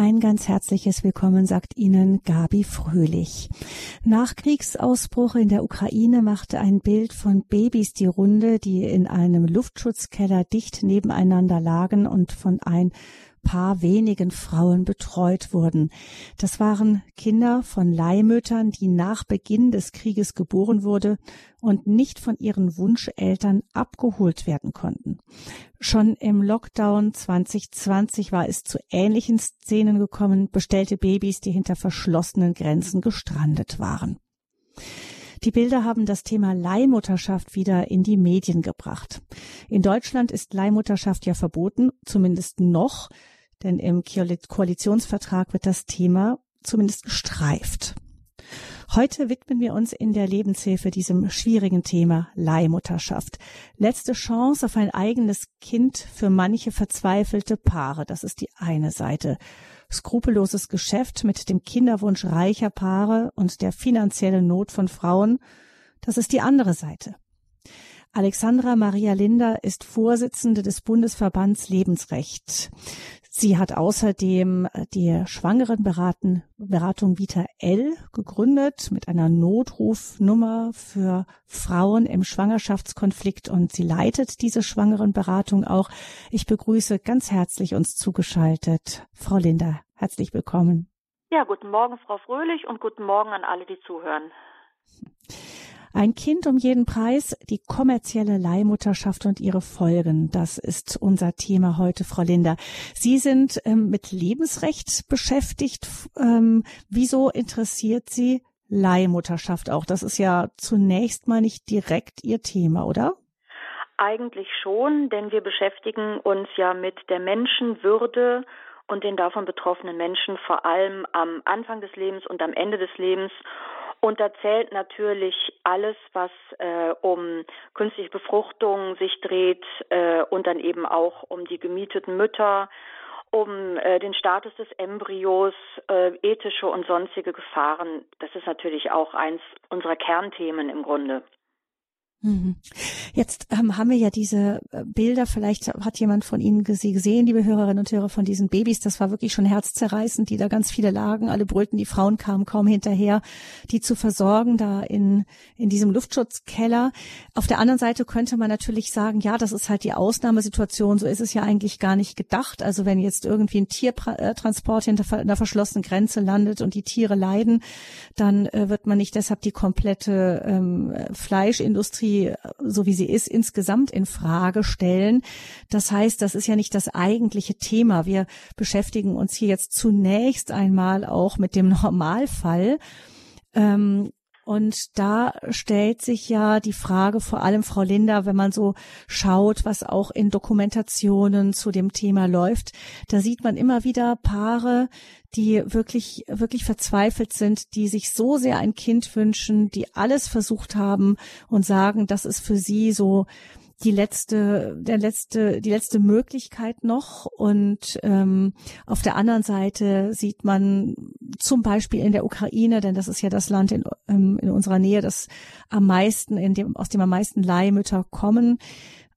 Ein ganz herzliches Willkommen sagt Ihnen Gabi Fröhlich. Nach Kriegsausbruch in der Ukraine machte ein Bild von Babys die Runde, die in einem Luftschutzkeller dicht nebeneinander lagen und von ein paar wenigen Frauen betreut wurden. Das waren Kinder von Leihmüttern, die nach Beginn des Krieges geboren wurde und nicht von ihren Wunscheltern abgeholt werden konnten. Schon im Lockdown 2020 war es zu ähnlichen Szenen gekommen, bestellte Babys, die hinter verschlossenen Grenzen gestrandet waren. Die Bilder haben das Thema Leihmutterschaft wieder in die Medien gebracht. In Deutschland ist Leihmutterschaft ja verboten, zumindest noch denn im Koalitionsvertrag wird das Thema zumindest gestreift. Heute widmen wir uns in der Lebenshilfe diesem schwierigen Thema Leihmutterschaft. Letzte Chance auf ein eigenes Kind für manche verzweifelte Paare. Das ist die eine Seite. Skrupelloses Geschäft mit dem Kinderwunsch reicher Paare und der finanziellen Not von Frauen. Das ist die andere Seite. Alexandra Maria Linder ist Vorsitzende des Bundesverbands Lebensrecht. Sie hat außerdem äh, die Schwangerenberatung Beratung Vita L gegründet mit einer Notrufnummer für Frauen im Schwangerschaftskonflikt und sie leitet diese Schwangerenberatung auch. Ich begrüße ganz herzlich uns zugeschaltet Frau Linder. Herzlich willkommen. Ja, guten Morgen, Frau Fröhlich, und guten Morgen an alle, die zuhören. Ein Kind um jeden Preis, die kommerzielle Leihmutterschaft und ihre Folgen. Das ist unser Thema heute, Frau Linder. Sie sind ähm, mit Lebensrecht beschäftigt. Ähm, wieso interessiert Sie Leihmutterschaft auch? Das ist ja zunächst mal nicht direkt Ihr Thema, oder? Eigentlich schon, denn wir beschäftigen uns ja mit der Menschenwürde und den davon betroffenen Menschen vor allem am Anfang des Lebens und am Ende des Lebens. Und da zählt natürlich alles, was äh, um künstliche Befruchtung sich dreht äh, und dann eben auch um die gemieteten Mütter, um äh, den Status des Embryos, äh, ethische und sonstige Gefahren. Das ist natürlich auch eins unserer Kernthemen im Grunde. Mhm. Jetzt ähm, haben wir ja diese äh, Bilder, vielleicht hat jemand von Ihnen sie gesehen, liebe Hörerinnen und Hörer, von diesen Babys, das war wirklich schon herzzerreißend, die da ganz viele lagen, alle brüllten, die Frauen kamen kaum hinterher, die zu versorgen da in, in diesem Luftschutzkeller. Auf der anderen Seite könnte man natürlich sagen, ja, das ist halt die Ausnahmesituation, so ist es ja eigentlich gar nicht gedacht. Also wenn jetzt irgendwie ein Tiertransport hinter einer verschlossenen Grenze landet und die Tiere leiden, dann äh, wird man nicht deshalb die komplette ähm, Fleischindustrie Industrie, so wie sie ist, insgesamt in Frage stellen. Das heißt, das ist ja nicht das eigentliche Thema. Wir beschäftigen uns hier jetzt zunächst einmal auch mit dem Normalfall. Ähm, und da stellt sich ja die Frage, vor allem Frau Linda, wenn man so schaut, was auch in Dokumentationen zu dem Thema läuft, da sieht man immer wieder Paare, die wirklich, wirklich verzweifelt sind, die sich so sehr ein Kind wünschen, die alles versucht haben und sagen, das ist für sie so die letzte, der letzte, die letzte Möglichkeit noch. Und ähm, auf der anderen Seite sieht man zum Beispiel in der Ukraine, denn das ist ja das Land in, ähm, in unserer Nähe, das am meisten, in dem, aus dem am meisten Leihmütter kommen,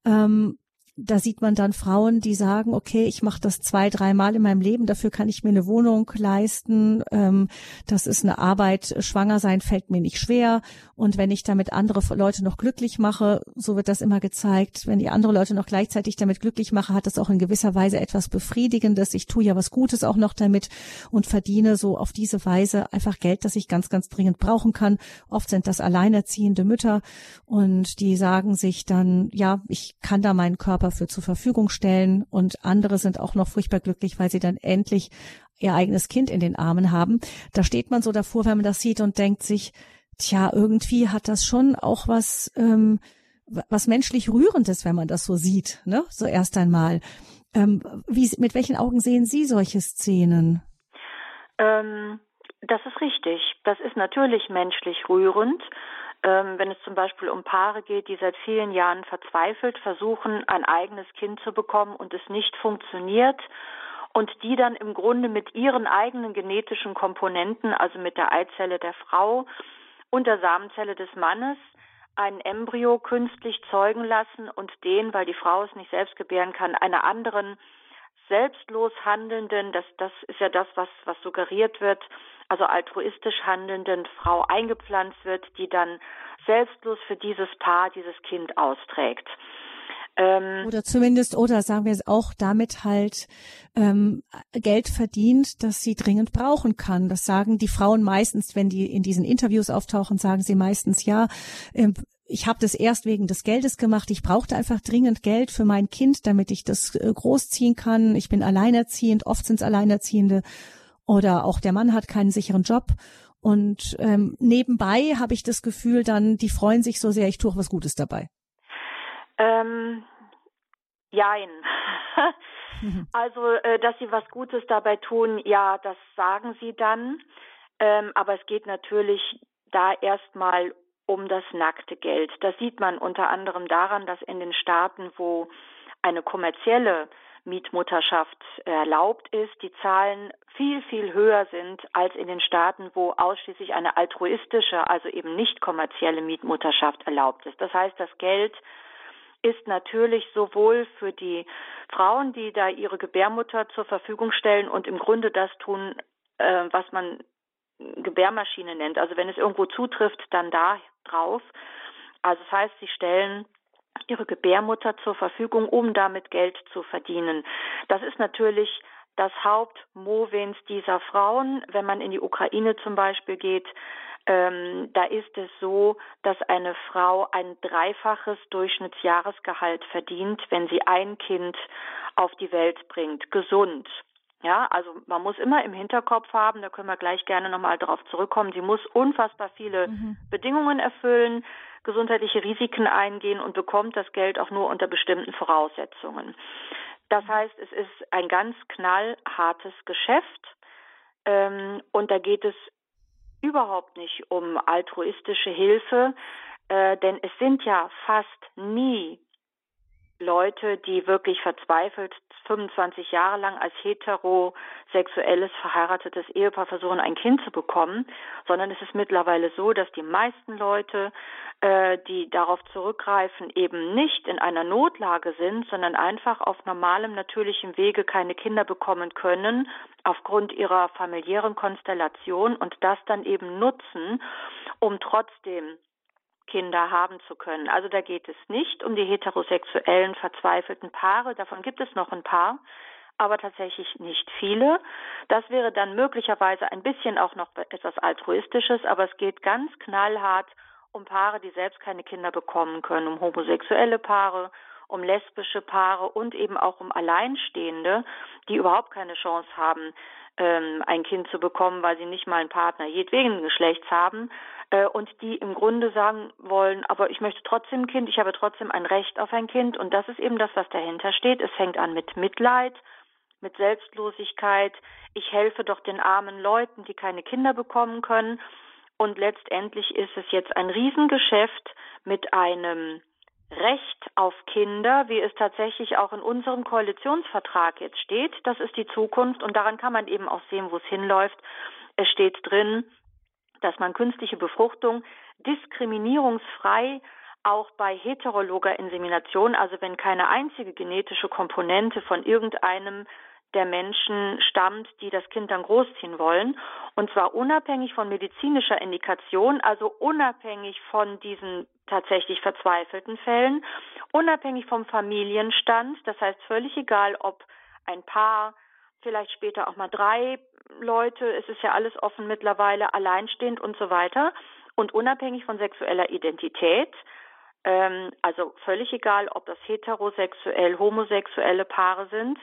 ähm, da sieht man dann Frauen, die sagen, okay, ich mache das zwei, dreimal in meinem Leben, dafür kann ich mir eine Wohnung leisten, ähm, das ist eine Arbeit, schwanger sein fällt mir nicht schwer und wenn ich damit andere Leute noch glücklich mache, so wird das immer gezeigt, wenn die andere Leute noch gleichzeitig damit glücklich mache, hat das auch in gewisser Weise etwas Befriedigendes, ich tue ja was Gutes auch noch damit und verdiene so auf diese Weise einfach Geld, das ich ganz, ganz dringend brauchen kann. Oft sind das alleinerziehende Mütter und die sagen sich dann, ja, ich kann da meinen Körper dafür zur Verfügung stellen und andere sind auch noch furchtbar glücklich, weil sie dann endlich ihr eigenes Kind in den Armen haben. Da steht man so davor, wenn man das sieht und denkt sich, tja, irgendwie hat das schon auch was, ähm, was menschlich Rührendes, wenn man das so sieht, ne? So erst einmal. Ähm, wie, mit welchen Augen sehen Sie solche Szenen? Ähm, das ist richtig. Das ist natürlich menschlich rührend ähm, wenn es zum Beispiel um Paare geht, die seit vielen Jahren verzweifelt versuchen, ein eigenes Kind zu bekommen und es nicht funktioniert und die dann im Grunde mit ihren eigenen genetischen Komponenten, also mit der Eizelle der Frau und der Samenzelle des Mannes, ein Embryo künstlich zeugen lassen und den, weil die Frau es nicht selbst gebären kann, einer anderen selbstlos handelnden, das, das ist ja das, was, was suggeriert wird, also altruistisch handelnden Frau eingepflanzt wird, die dann selbstlos für dieses Paar dieses Kind austrägt. Ähm, oder zumindest, oder sagen wir es auch, damit halt ähm, Geld verdient, das sie dringend brauchen kann. Das sagen die Frauen meistens, wenn die in diesen Interviews auftauchen, sagen sie meistens, ja, ähm, ich habe das erst wegen des Geldes gemacht. Ich brauchte einfach dringend Geld für mein Kind, damit ich das äh, großziehen kann. Ich bin alleinerziehend, oft sind es Alleinerziehende oder auch der Mann hat keinen sicheren Job. Und ähm, nebenbei habe ich das Gefühl, dann die freuen sich so sehr, ich tue auch was Gutes dabei. Ähm, jein. also, äh, dass sie was Gutes dabei tun, ja, das sagen sie dann. Ähm, aber es geht natürlich da erstmal um das nackte Geld. Das sieht man unter anderem daran, dass in den Staaten, wo eine kommerzielle Mietmutterschaft erlaubt ist, die Zahlen viel, viel höher sind als in den Staaten, wo ausschließlich eine altruistische, also eben nicht kommerzielle Mietmutterschaft erlaubt ist. Das heißt, das Geld ist natürlich sowohl für die Frauen, die da ihre Gebärmutter zur Verfügung stellen und im Grunde das tun, äh, was man Gebärmaschine nennt. Also wenn es irgendwo zutrifft, dann da drauf. Also das heißt, sie stellen ihre Gebärmutter zur Verfügung, um damit Geld zu verdienen. Das ist natürlich das Hauptmovens dieser Frauen. Wenn man in die Ukraine zum Beispiel geht, ähm, da ist es so, dass eine Frau ein dreifaches Durchschnittsjahresgehalt verdient, wenn sie ein Kind auf die Welt bringt, gesund. Ja, also man muss immer im Hinterkopf haben, da können wir gleich gerne nochmal darauf zurückkommen, sie muss unfassbar viele mhm. Bedingungen erfüllen, gesundheitliche Risiken eingehen und bekommt das Geld auch nur unter bestimmten Voraussetzungen. Das heißt, es ist ein ganz knallhartes Geschäft ähm, und da geht es überhaupt nicht um altruistische Hilfe, äh, denn es sind ja fast nie Leute, die wirklich verzweifelt 25 Jahre lang als heterosexuelles verheiratetes Ehepaar versuchen, ein Kind zu bekommen, sondern es ist mittlerweile so, dass die meisten Leute, äh, die darauf zurückgreifen, eben nicht in einer Notlage sind, sondern einfach auf normalem, natürlichem Wege keine Kinder bekommen können, aufgrund ihrer familiären Konstellation und das dann eben nutzen, um trotzdem Kinder haben zu können. Also da geht es nicht um die heterosexuellen verzweifelten Paare, davon gibt es noch ein paar, aber tatsächlich nicht viele. Das wäre dann möglicherweise ein bisschen auch noch etwas altruistisches, aber es geht ganz knallhart um Paare, die selbst keine Kinder bekommen können, um homosexuelle Paare, um lesbische Paare und eben auch um Alleinstehende, die überhaupt keine Chance haben, ähm, ein Kind zu bekommen, weil sie nicht mal einen Partner jedwegen Geschlechts haben äh, und die im Grunde sagen wollen, aber ich möchte trotzdem ein Kind, ich habe trotzdem ein Recht auf ein Kind und das ist eben das, was dahinter steht. Es fängt an mit Mitleid, mit Selbstlosigkeit. Ich helfe doch den armen Leuten, die keine Kinder bekommen können. Und letztendlich ist es jetzt ein Riesengeschäft mit einem Recht auf Kinder, wie es tatsächlich auch in unserem Koalitionsvertrag jetzt steht. Das ist die Zukunft und daran kann man eben auch sehen, wo es hinläuft. Es steht drin, dass man künstliche Befruchtung diskriminierungsfrei auch bei heterologer Insemination, also wenn keine einzige genetische Komponente von irgendeinem der Menschen stammt, die das Kind dann großziehen wollen. Und zwar unabhängig von medizinischer Indikation, also unabhängig von diesen tatsächlich verzweifelten Fällen, unabhängig vom Familienstand. Das heißt völlig egal, ob ein Paar, vielleicht später auch mal drei Leute, es ist ja alles offen mittlerweile, alleinstehend und so weiter. Und unabhängig von sexueller Identität, ähm, also völlig egal, ob das heterosexuell, homosexuelle Paare sind,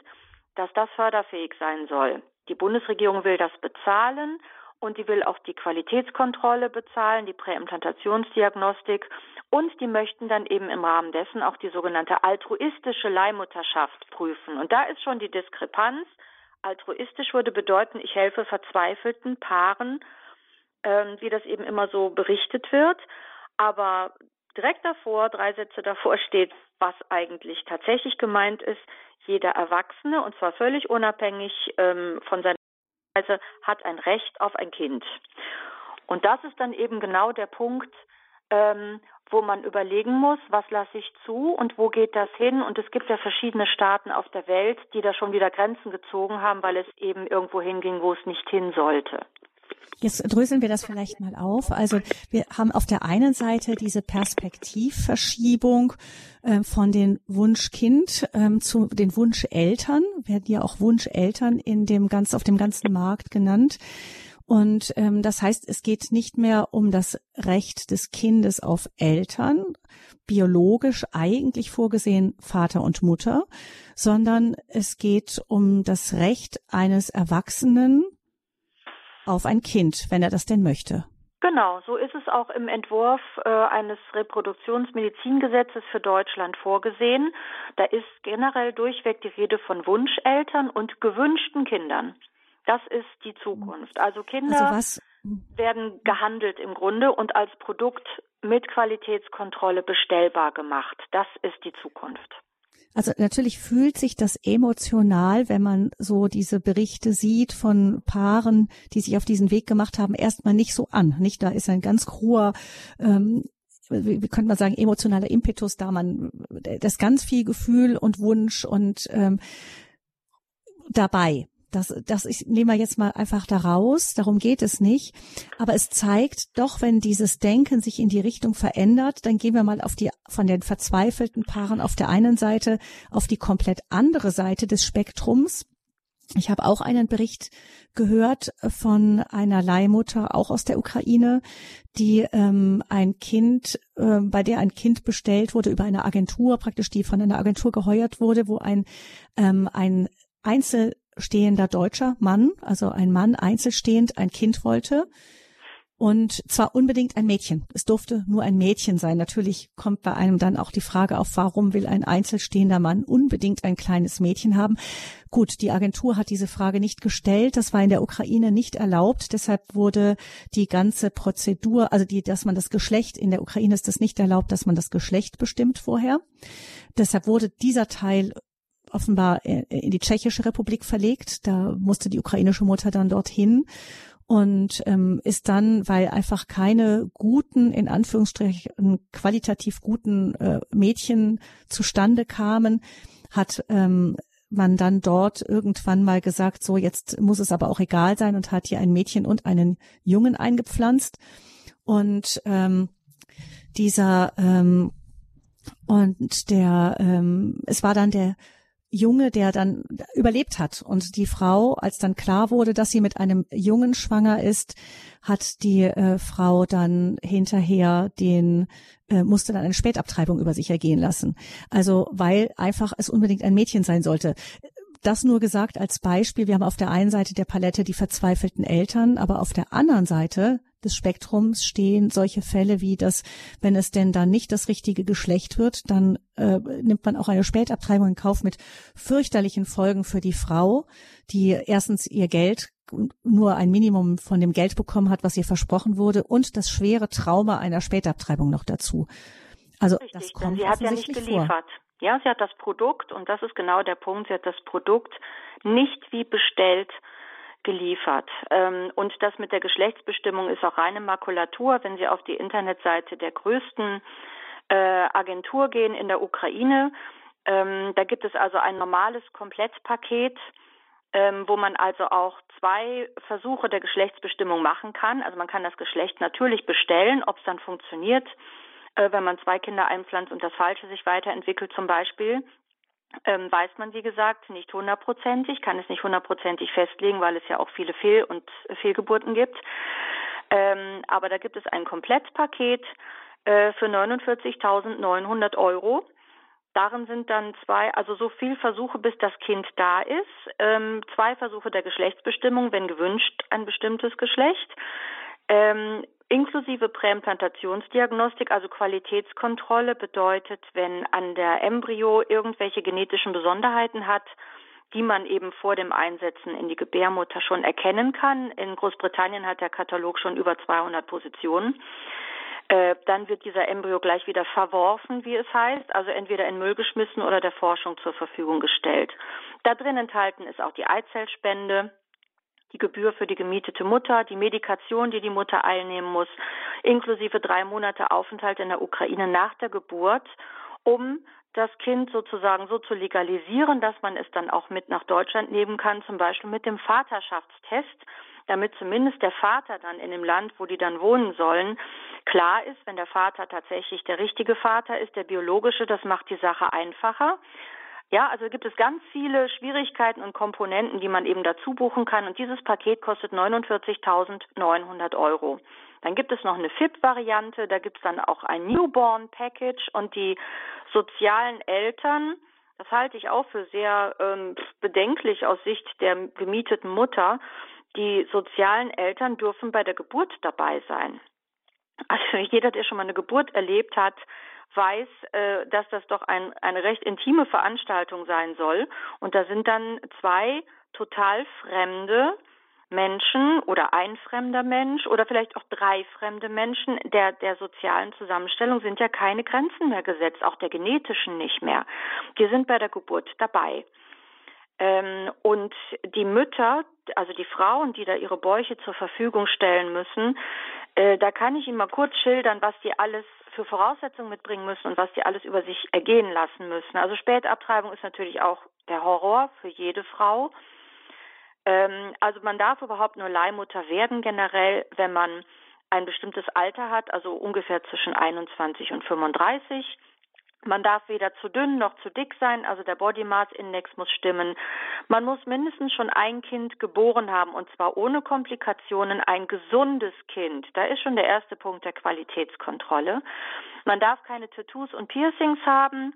dass das förderfähig sein soll. Die Bundesregierung will das bezahlen und die will auch die Qualitätskontrolle bezahlen, die Präimplantationsdiagnostik und die möchten dann eben im Rahmen dessen auch die sogenannte altruistische Leihmutterschaft prüfen. Und da ist schon die Diskrepanz. Altruistisch würde bedeuten, ich helfe verzweifelten Paaren, ähm, wie das eben immer so berichtet wird. Aber direkt davor, drei Sätze davor steht, was eigentlich tatsächlich gemeint ist jeder Erwachsene, und zwar völlig unabhängig ähm, von seiner Weise, hat ein Recht auf ein Kind. Und das ist dann eben genau der Punkt, ähm, wo man überlegen muss, was lasse ich zu und wo geht das hin. Und es gibt ja verschiedene Staaten auf der Welt, die da schon wieder Grenzen gezogen haben, weil es eben irgendwo hinging, wo es nicht hin sollte. Jetzt dröseln wir das vielleicht mal auf. Also wir haben auf der einen Seite diese Perspektivverschiebung äh, von den Wunschkind ähm, zu den Wunscheltern, werden ja auch Wunscheltern in dem ganz auf dem ganzen Markt genannt. Und ähm, das heißt, es geht nicht mehr um das Recht des Kindes auf Eltern, biologisch eigentlich vorgesehen Vater und Mutter, sondern es geht um das Recht eines Erwachsenen auf ein Kind, wenn er das denn möchte. Genau, so ist es auch im Entwurf äh, eines Reproduktionsmedizingesetzes für Deutschland vorgesehen. Da ist generell durchweg die Rede von Wunscheltern und gewünschten Kindern. Das ist die Zukunft. Also Kinder also werden gehandelt im Grunde und als Produkt mit Qualitätskontrolle bestellbar gemacht. Das ist die Zukunft. Also natürlich fühlt sich das emotional, wenn man so diese Berichte sieht von Paaren, die sich auf diesen Weg gemacht haben, erstmal nicht so an. Nicht, da ist ein ganz hoher ähm, wie, wie könnte man sagen, emotionaler Impetus da, man, das ganz viel Gefühl und Wunsch und ähm, dabei. Das, das ich nehme jetzt mal einfach da raus, darum geht es nicht. Aber es zeigt doch, wenn dieses Denken sich in die Richtung verändert, dann gehen wir mal auf die, von den verzweifelten Paaren auf der einen Seite auf die komplett andere Seite des Spektrums. Ich habe auch einen Bericht gehört von einer Leihmutter, auch aus der Ukraine, die ähm, ein Kind, äh, bei der ein Kind bestellt wurde über eine Agentur, praktisch die von einer Agentur geheuert wurde, wo ein, ähm, ein Einzel stehender deutscher Mann, also ein Mann einzelstehend, ein Kind wollte. Und zwar unbedingt ein Mädchen. Es durfte nur ein Mädchen sein. Natürlich kommt bei einem dann auch die Frage auf, warum will ein einzelstehender Mann unbedingt ein kleines Mädchen haben? Gut, die Agentur hat diese Frage nicht gestellt. Das war in der Ukraine nicht erlaubt. Deshalb wurde die ganze Prozedur, also die, dass man das Geschlecht, in der Ukraine ist das nicht erlaubt, dass man das Geschlecht bestimmt vorher. Deshalb wurde dieser Teil offenbar in die Tschechische Republik verlegt. Da musste die ukrainische Mutter dann dorthin und ähm, ist dann, weil einfach keine guten, in Anführungsstrichen qualitativ guten äh, Mädchen zustande kamen, hat ähm, man dann dort irgendwann mal gesagt, so jetzt muss es aber auch egal sein und hat hier ein Mädchen und einen Jungen eingepflanzt. Und ähm, dieser ähm, und der ähm, es war dann der Junge, der dann überlebt hat. Und die Frau, als dann klar wurde, dass sie mit einem Jungen schwanger ist, hat die äh, Frau dann hinterher den äh, musste dann eine Spätabtreibung über sich ergehen lassen. Also weil einfach es unbedingt ein Mädchen sein sollte das nur gesagt als Beispiel. Wir haben auf der einen Seite der Palette die verzweifelten Eltern, aber auf der anderen Seite des Spektrums stehen solche Fälle wie dass, wenn es denn dann nicht das richtige Geschlecht wird, dann äh, nimmt man auch eine Spätabtreibung in Kauf mit fürchterlichen Folgen für die Frau, die erstens ihr Geld nur ein Minimum von dem Geld bekommen hat, was ihr versprochen wurde, und das schwere Trauma einer Spätabtreibung noch dazu. Also Richtig, das kommt sie hat ja nicht geliefert. Vor. Ja, sie hat das Produkt, und das ist genau der Punkt, sie hat das Produkt nicht wie bestellt geliefert. Ähm, und das mit der Geschlechtsbestimmung ist auch reine Makulatur. Wenn Sie auf die Internetseite der größten äh, Agentur gehen in der Ukraine, ähm, da gibt es also ein normales Komplettpaket, ähm, wo man also auch zwei Versuche der Geschlechtsbestimmung machen kann. Also man kann das Geschlecht natürlich bestellen, ob es dann funktioniert äh, wenn man zwei Kinder einpflanzt und das Falsche sich weiterentwickelt zum Beispiel, ähm, weiß man, wie gesagt, nicht hundertprozentig, kann es nicht hundertprozentig festlegen, weil es ja auch viele Fehl- und Fehlgeburten gibt. Ähm, aber da gibt es ein Komplettpaket äh, für 49.900 Euro. Darin sind dann zwei, also so viel Versuche, bis das Kind da ist. Ähm, zwei Versuche der Geschlechtsbestimmung, wenn gewünscht ein bestimmtes Geschlecht. Ähm, Inklusive Präimplantationsdiagnostik, also Qualitätskontrolle, bedeutet, wenn an der Embryo irgendwelche genetischen Besonderheiten hat, die man eben vor dem Einsetzen in die Gebärmutter schon erkennen kann. In Großbritannien hat der Katalog schon über 200 Positionen. Äh, dann wird dieser Embryo gleich wieder verworfen, wie es heißt, also entweder in Müll geschmissen oder der Forschung zur Verfügung gestellt. Da drin enthalten ist auch die Eizellspende, die Gebühr für die gemietete Mutter, die Medikation, die die Mutter einnehmen muss, inklusive drei Monate Aufenthalt in der Ukraine nach der Geburt, um das Kind sozusagen so zu legalisieren, dass man es dann auch mit nach Deutschland nehmen kann, zum Beispiel mit dem Vaterschaftstest, damit zumindest der Vater dann in dem Land, wo die dann wohnen sollen, klar ist, wenn der Vater tatsächlich der richtige Vater ist, der biologische, das macht die Sache einfacher. Ja, also gibt es ganz viele Schwierigkeiten und Komponenten, die man eben dazu buchen kann. Und dieses Paket kostet 49.900 Euro. Dann gibt es noch eine FIP-Variante, da gibt es dann auch ein Newborn-Package und die sozialen Eltern, das halte ich auch für sehr ähm, bedenklich aus Sicht der gemieteten Mutter. Die sozialen Eltern dürfen bei der Geburt dabei sein. Also jeder, der schon mal eine Geburt erlebt hat, weiß, äh, dass das doch ein, eine recht intime Veranstaltung sein soll. Und da sind dann zwei total fremde Menschen oder ein fremder Mensch oder vielleicht auch drei fremde Menschen der, der sozialen Zusammenstellung sind ja keine Grenzen mehr gesetzt, auch der genetischen nicht mehr. Die sind bei der Geburt dabei. Ähm, und die Mütter, also die Frauen, die da ihre Bäuche zur Verfügung stellen müssen, äh, da kann ich Ihnen mal kurz schildern, was die alles für Voraussetzungen mitbringen müssen und was die alles über sich ergehen lassen müssen. Also Spätabtreibung ist natürlich auch der Horror für jede Frau. Ähm, also man darf überhaupt nur Leihmutter werden generell, wenn man ein bestimmtes Alter hat, also ungefähr zwischen 21 und 35. Man darf weder zu dünn noch zu dick sein, also der Body Mass Index muss stimmen. Man muss mindestens schon ein Kind geboren haben und zwar ohne Komplikationen, ein gesundes Kind. Da ist schon der erste Punkt der Qualitätskontrolle. Man darf keine Tattoos und Piercings haben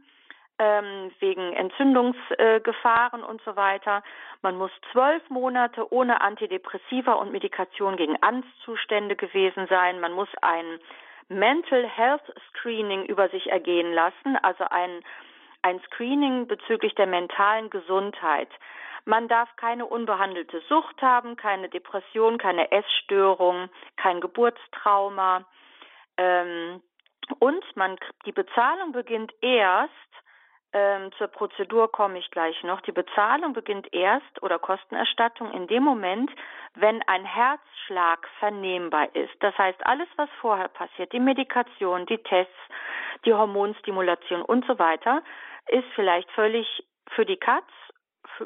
ähm, wegen Entzündungsgefahren äh, und so weiter. Man muss zwölf Monate ohne Antidepressiva und Medikation gegen Angstzustände gewesen sein. Man muss ein Mental Health Screening über sich ergehen lassen, also ein, ein Screening bezüglich der mentalen Gesundheit. Man darf keine unbehandelte Sucht haben, keine Depression, keine Essstörung, kein Geburtstrauma. Ähm, und man, die Bezahlung beginnt erst, ähm, zur Prozedur komme ich gleich noch. Die Bezahlung beginnt erst oder Kostenerstattung in dem Moment, wenn ein Herzschlag vernehmbar ist. Das heißt, alles, was vorher passiert, die Medikation, die Tests, die Hormonstimulation und so weiter, ist vielleicht völlig für die Katz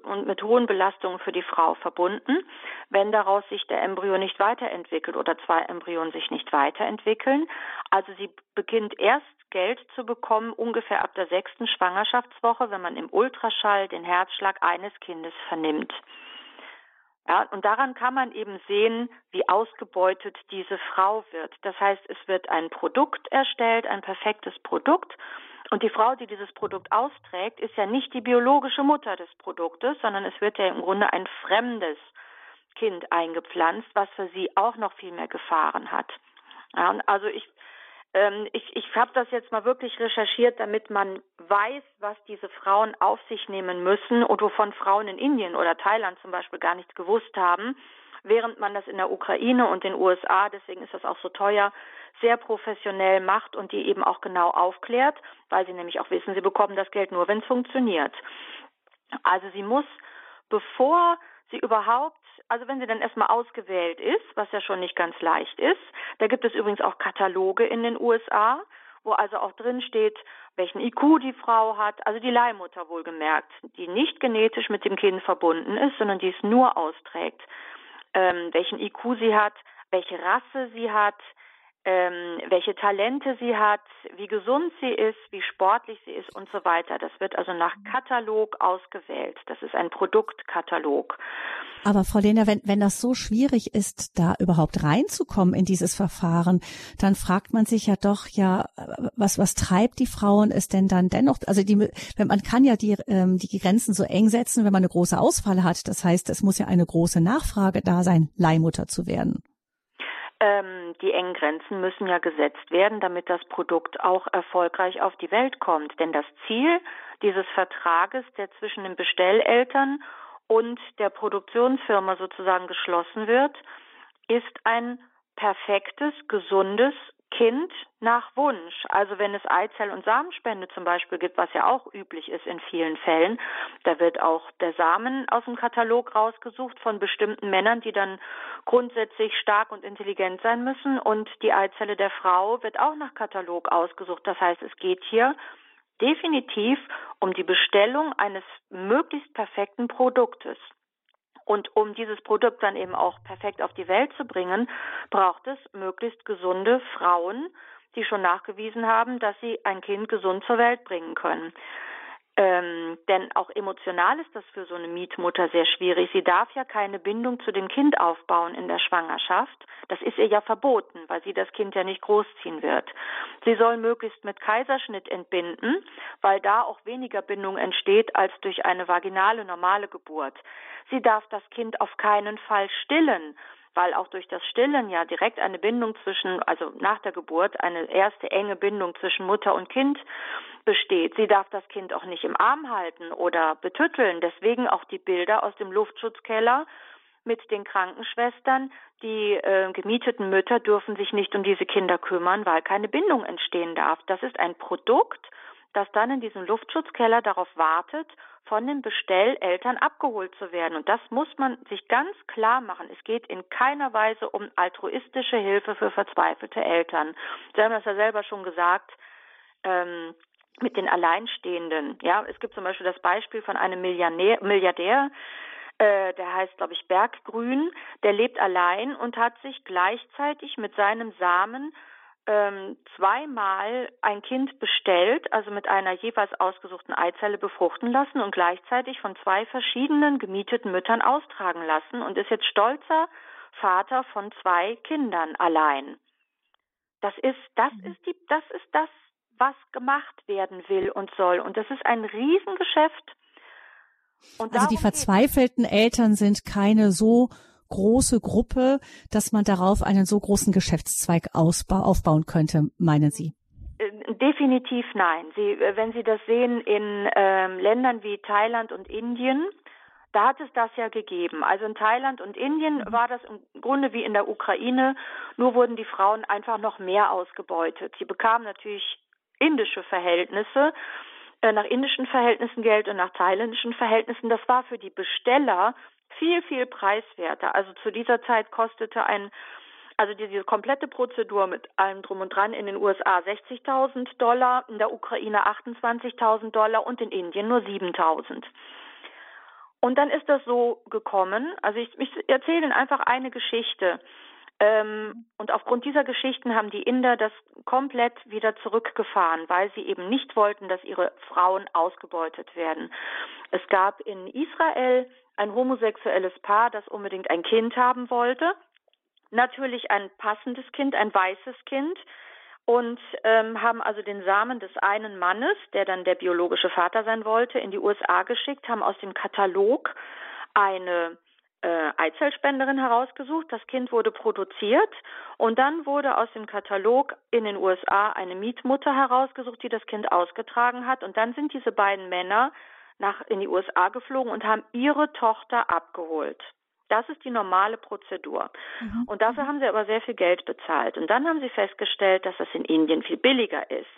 und mit hohen Belastungen für die Frau verbunden. Wenn daraus sich der Embryo nicht weiterentwickelt oder zwei Embryonen sich nicht weiterentwickeln, also sie beginnt erst Geld zu bekommen, ungefähr ab der sechsten Schwangerschaftswoche, wenn man im Ultraschall den Herzschlag eines Kindes vernimmt. Ja, und daran kann man eben sehen, wie ausgebeutet diese Frau wird. Das heißt, es wird ein Produkt erstellt, ein perfektes Produkt. Und die Frau, die dieses Produkt austrägt, ist ja nicht die biologische Mutter des Produktes, sondern es wird ja im Grunde ein fremdes Kind eingepflanzt, was für sie auch noch viel mehr Gefahren hat. Ja, also ich ähm, ich ich habe das jetzt mal wirklich recherchiert, damit man weiß, was diese Frauen auf sich nehmen müssen und wovon Frauen in Indien oder Thailand zum Beispiel gar nichts gewusst haben, während man das in der Ukraine und den USA, deswegen ist das auch so teuer, sehr professionell macht und die eben auch genau aufklärt, weil sie nämlich auch wissen, sie bekommen das Geld nur, wenn es funktioniert. Also sie muss, bevor sie überhaupt also wenn sie dann erstmal ausgewählt ist, was ja schon nicht ganz leicht ist, da gibt es übrigens auch Kataloge in den USA, wo also auch drin steht, welchen IQ die Frau hat, also die Leihmutter wohlgemerkt, die nicht genetisch mit dem Kind verbunden ist, sondern die es nur austrägt, ähm, welchen IQ sie hat, welche Rasse sie hat, ähm, welche Talente sie hat, wie gesund sie ist, wie sportlich sie ist und so weiter. Das wird also nach Katalog ausgewählt. Das ist ein Produktkatalog. Aber Frau Lehner, wenn, wenn das so schwierig ist, da überhaupt reinzukommen in dieses Verfahren, dann fragt man sich ja doch, ja, was, was treibt die Frauen es denn dann dennoch? Also die, wenn man kann ja die, ähm, die Grenzen so eng setzen, wenn man eine große Auswahl hat. Das heißt, es muss ja eine große Nachfrage da sein, Leihmutter zu werden. Ähm, die engen Grenzen müssen ja gesetzt werden, damit das Produkt auch erfolgreich auf die Welt kommt. Denn das Ziel dieses Vertrages, der zwischen den Bestelleltern und der Produktionsfirma sozusagen geschlossen wird, ist ein perfektes, gesundes Kind nach Wunsch. Also wenn es Eizell- und Samenspende zum Beispiel gibt, was ja auch üblich ist in vielen Fällen, da wird auch der Samen aus dem Katalog rausgesucht von bestimmten Männern, die dann grundsätzlich stark und intelligent sein müssen. Und die Eizelle der Frau wird auch nach Katalog ausgesucht. Das heißt, es geht hier definitiv um die Bestellung eines möglichst perfekten Produktes. Und um dieses Produkt dann eben auch perfekt auf die Welt zu bringen, braucht es möglichst gesunde Frauen, die schon nachgewiesen haben, dass sie ein Kind gesund zur Welt bringen können. Ähm, denn auch emotional ist das für so eine Mietmutter sehr schwierig. Sie darf ja keine Bindung zu dem Kind aufbauen in der Schwangerschaft. Das ist ihr ja verboten, weil sie das Kind ja nicht großziehen wird. Sie soll möglichst mit Kaiserschnitt entbinden, weil da auch weniger Bindung entsteht als durch eine vaginale normale Geburt. Sie darf das Kind auf keinen Fall stillen, weil auch durch das Stillen ja direkt eine Bindung zwischen, also nach der Geburt, eine erste enge Bindung zwischen Mutter und Kind besteht. Sie darf das Kind auch nicht im Arm halten oder betütteln. Deswegen auch die Bilder aus dem Luftschutzkeller mit den Krankenschwestern. Die äh, gemieteten Mütter dürfen sich nicht um diese Kinder kümmern, weil keine Bindung entstehen darf. Das ist ein Produkt, das dann in diesem Luftschutzkeller darauf wartet, von den Bestelleltern abgeholt zu werden. Und das muss man sich ganz klar machen. Es geht in keiner Weise um altruistische Hilfe für verzweifelte Eltern. Sie haben das ja selber schon gesagt. Ähm, mit den Alleinstehenden. Ja, es gibt zum Beispiel das Beispiel von einem Milliardär, Milliardär äh, der heißt, glaube ich, Berggrün, der lebt allein und hat sich gleichzeitig mit seinem Samen ähm, zweimal ein Kind bestellt, also mit einer jeweils ausgesuchten Eizelle befruchten lassen und gleichzeitig von zwei verschiedenen gemieteten Müttern austragen lassen und ist jetzt stolzer Vater von zwei Kindern allein. Das ist, das mhm. ist die, das ist das, was gemacht werden will und soll. Und das ist ein Riesengeschäft. Und also die verzweifelten Eltern sind keine so große Gruppe, dass man darauf einen so großen Geschäftszweig ausba aufbauen könnte, meinen Sie? Äh, definitiv nein. Sie, äh, wenn Sie das sehen in ähm, Ländern wie Thailand und Indien, da hat es das ja gegeben. Also in Thailand und Indien mhm. war das im Grunde wie in der Ukraine, nur wurden die Frauen einfach noch mehr ausgebeutet. Sie bekamen natürlich indische Verhältnisse, äh, nach indischen Verhältnissen Geld und nach thailändischen Verhältnissen. Das war für die Besteller viel, viel preiswerter. Also zu dieser Zeit kostete ein, also diese komplette Prozedur mit allem drum und dran in den USA 60.000 Dollar, in der Ukraine 28.000 Dollar und in Indien nur 7.000. Und dann ist das so gekommen. Also ich, ich erzähle Ihnen einfach eine Geschichte. Ähm, und aufgrund dieser Geschichten haben die Inder das komplett wieder zurückgefahren, weil sie eben nicht wollten, dass ihre Frauen ausgebeutet werden. Es gab in Israel ein homosexuelles Paar, das unbedingt ein Kind haben wollte. Natürlich ein passendes Kind, ein weißes Kind. Und ähm, haben also den Samen des einen Mannes, der dann der biologische Vater sein wollte, in die USA geschickt, haben aus dem Katalog eine äh, Eizellspenderin herausgesucht. Das Kind wurde produziert und dann wurde aus dem Katalog in den USA eine Mietmutter herausgesucht, die das Kind ausgetragen hat. Und dann sind diese beiden Männer nach, in die USA geflogen und haben ihre Tochter abgeholt. Das ist die normale Prozedur. Mhm. Und dafür haben sie aber sehr viel Geld bezahlt. Und dann haben sie festgestellt, dass das in Indien viel billiger ist.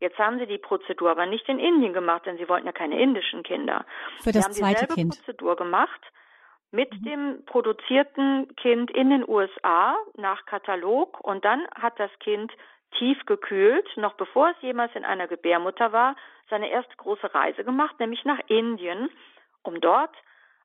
Jetzt haben sie die Prozedur aber nicht in Indien gemacht, denn sie wollten ja keine indischen Kinder. Für das sie haben dieselbe kind. Prozedur gemacht mit mhm. dem produzierten Kind in den USA nach Katalog und dann hat das Kind tief gekühlt, noch bevor es jemals in einer Gebärmutter war, seine erste große Reise gemacht, nämlich nach Indien, um dort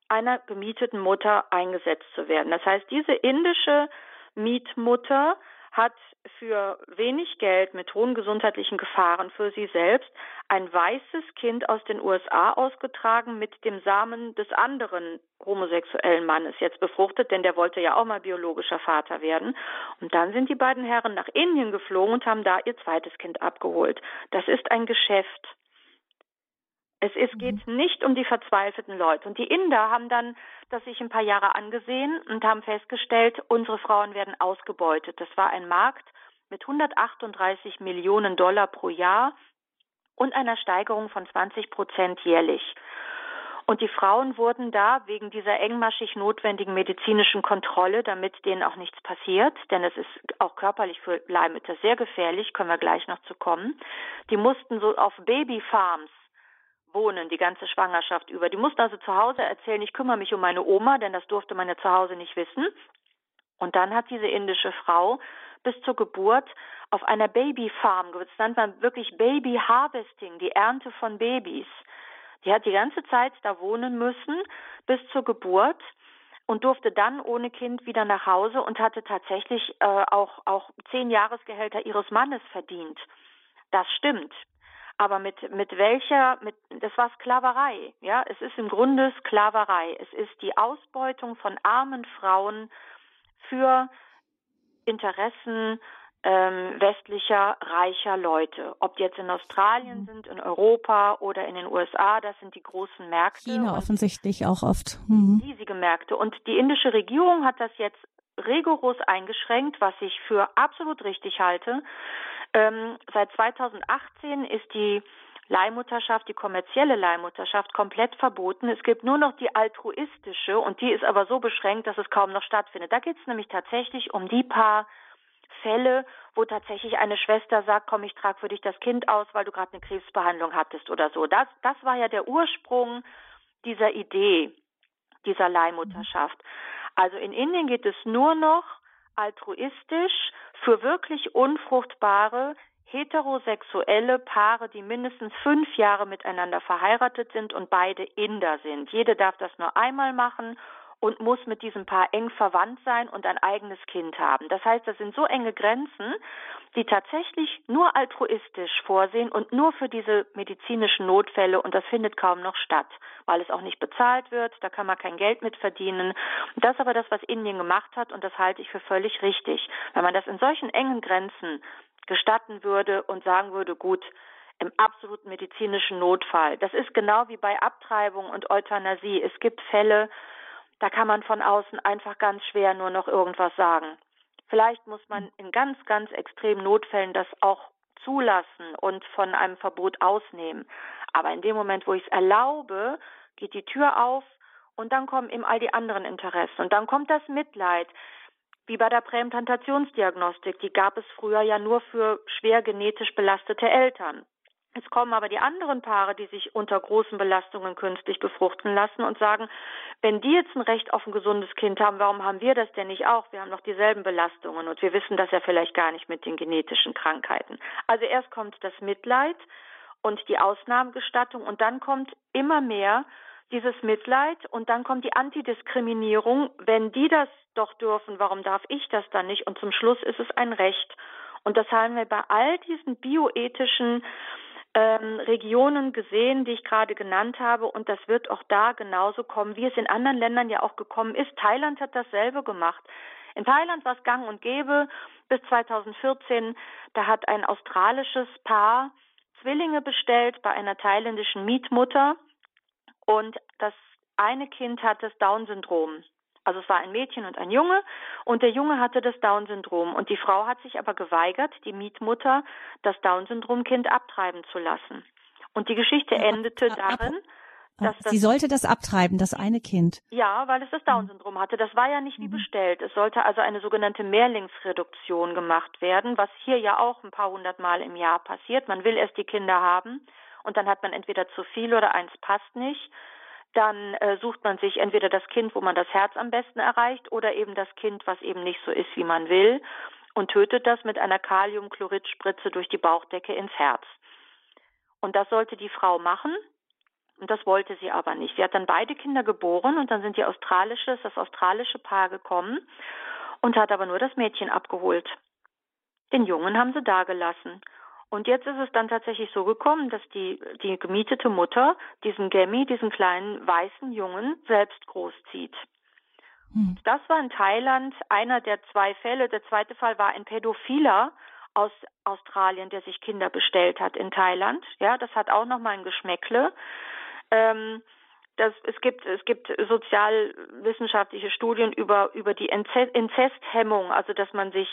einer gemieteten Mutter eingesetzt zu werden. Das heißt, diese indische Mietmutter hat für wenig Geld mit hohen gesundheitlichen Gefahren für sie selbst ein weißes Kind aus den USA ausgetragen mit dem Samen des anderen homosexuellen Mannes jetzt befruchtet, denn der wollte ja auch mal biologischer Vater werden. Und dann sind die beiden Herren nach Indien geflogen und haben da ihr zweites Kind abgeholt. Das ist ein Geschäft. Es ist, geht mhm. nicht um die verzweifelten Leute. Und die Inder haben dann das sich ein paar Jahre angesehen und haben festgestellt, unsere Frauen werden ausgebeutet. Das war ein Markt mit 138 Millionen Dollar pro Jahr und einer Steigerung von 20 Prozent jährlich. Und die Frauen wurden da wegen dieser engmaschig notwendigen medizinischen Kontrolle, damit denen auch nichts passiert, denn es ist auch körperlich für Leihmütter sehr gefährlich, können wir gleich noch zu kommen. Die mussten so auf Babyfarms wohnen, die ganze Schwangerschaft über. Die mussten also zu Hause erzählen, ich kümmere mich um meine Oma, denn das durfte man ja zu Hause nicht wissen. Und dann hat diese indische Frau bis zur Geburt auf einer Babyfarm, das nennt man wirklich Baby Harvesting, die Ernte von Babys. Die hat die ganze Zeit da wohnen müssen bis zur Geburt und durfte dann ohne Kind wieder nach Hause und hatte tatsächlich äh, auch, auch zehn Jahresgehälter ihres Mannes verdient. Das stimmt. Aber mit, mit welcher, mit, das war Sklaverei. Ja, es ist im Grunde Sklaverei. Es ist die Ausbeutung von armen Frauen für Interessen ähm, westlicher, reicher Leute. Ob die jetzt in Australien mhm. sind, in Europa oder in den USA, das sind die großen Märkte. China offensichtlich auch oft. Mhm. Riesige Märkte. Und die indische Regierung hat das jetzt rigoros eingeschränkt, was ich für absolut richtig halte. Ähm, seit 2018 ist die Leihmutterschaft, die kommerzielle Leihmutterschaft komplett verboten. Es gibt nur noch die altruistische und die ist aber so beschränkt, dass es kaum noch stattfindet. Da geht es nämlich tatsächlich um die paar Fälle, wo tatsächlich eine Schwester sagt, komm, ich trage für dich das Kind aus, weil du gerade eine Krebsbehandlung hattest oder so. Das, das war ja der Ursprung dieser Idee, dieser Leihmutterschaft. Also in Indien geht es nur noch altruistisch für wirklich unfruchtbare heterosexuelle Paare, die mindestens fünf Jahre miteinander verheiratet sind und beide Inder sind. Jede darf das nur einmal machen und muss mit diesem Paar eng verwandt sein und ein eigenes Kind haben. Das heißt, das sind so enge Grenzen, die tatsächlich nur altruistisch vorsehen und nur für diese medizinischen Notfälle und das findet kaum noch statt, weil es auch nicht bezahlt wird, da kann man kein Geld mit verdienen. Das ist aber das, was Indien gemacht hat und das halte ich für völlig richtig. Wenn man das in solchen engen Grenzen gestatten würde und sagen würde, gut, im absoluten medizinischen Notfall. Das ist genau wie bei Abtreibung und Euthanasie. Es gibt Fälle, da kann man von außen einfach ganz schwer nur noch irgendwas sagen. Vielleicht muss man in ganz, ganz extremen Notfällen das auch zulassen und von einem Verbot ausnehmen. Aber in dem Moment, wo ich es erlaube, geht die Tür auf und dann kommen eben all die anderen Interessen. Und dann kommt das Mitleid. Wie bei der Präimplantationsdiagnostik, die gab es früher ja nur für schwer genetisch belastete Eltern. Es kommen aber die anderen Paare, die sich unter großen Belastungen künstlich befruchten lassen und sagen, wenn die jetzt ein Recht auf ein gesundes Kind haben, warum haben wir das denn nicht auch? Wir haben doch dieselben Belastungen und wir wissen das ja vielleicht gar nicht mit den genetischen Krankheiten. Also erst kommt das Mitleid und die Ausnahmegestattung und dann kommt immer mehr dieses Mitleid und dann kommt die Antidiskriminierung. Wenn die das doch dürfen, warum darf ich das dann nicht? Und zum Schluss ist es ein Recht. Und das haben wir bei all diesen bioethischen ähm, Regionen gesehen, die ich gerade genannt habe. Und das wird auch da genauso kommen, wie es in anderen Ländern ja auch gekommen ist. Thailand hat dasselbe gemacht. In Thailand war es gang und gäbe bis 2014. Da hat ein australisches Paar Zwillinge bestellt bei einer thailändischen Mietmutter. Und das eine Kind hat das Down-Syndrom. Also es war ein Mädchen und ein Junge und der Junge hatte das Down-Syndrom und die Frau hat sich aber geweigert, die Mietmutter, das Down-Syndrom-Kind abtreiben zu lassen. Und die Geschichte endete darin, dass das, Sie sollte das abtreiben, das eine Kind. Ja, weil es das Down-Syndrom hatte. Das war ja nicht wie mhm. bestellt. Es sollte also eine sogenannte Mehrlingsreduktion gemacht werden, was hier ja auch ein paar hundert Mal im Jahr passiert. Man will erst die Kinder haben und dann hat man entweder zu viel oder eins passt nicht dann äh, sucht man sich entweder das Kind, wo man das Herz am besten erreicht, oder eben das Kind, was eben nicht so ist, wie man will, und tötet das mit einer Kaliumchloridspritze durch die Bauchdecke ins Herz. Und das sollte die Frau machen. Und das wollte sie aber nicht. Sie hat dann beide Kinder geboren und dann sind die australische, das australische Paar gekommen und hat aber nur das Mädchen abgeholt. Den Jungen haben sie da gelassen. Und jetzt ist es dann tatsächlich so gekommen, dass die, die gemietete Mutter diesen Gemmi, diesen kleinen weißen Jungen, selbst großzieht. Hm. Das war in Thailand einer der zwei Fälle. Der zweite Fall war ein Pädophiler aus Australien, der sich Kinder bestellt hat in Thailand. Ja, das hat auch nochmal ein Geschmäckle. Ähm, das, es gibt es gibt sozialwissenschaftliche Studien über über die Inzesthemmung, also dass man sich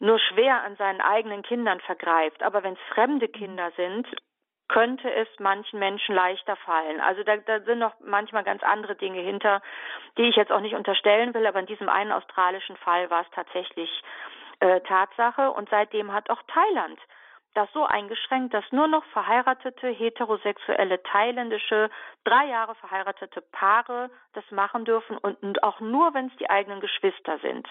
nur schwer an seinen eigenen Kindern vergreift. Aber wenn es fremde Kinder sind, könnte es manchen Menschen leichter fallen. Also da, da sind noch manchmal ganz andere Dinge hinter, die ich jetzt auch nicht unterstellen will, aber in diesem einen australischen Fall war es tatsächlich äh, Tatsache und seitdem hat auch Thailand das so eingeschränkt, dass nur noch verheiratete, heterosexuelle, thailändische, drei Jahre verheiratete Paare das machen dürfen und auch nur, wenn es die eigenen Geschwister sind.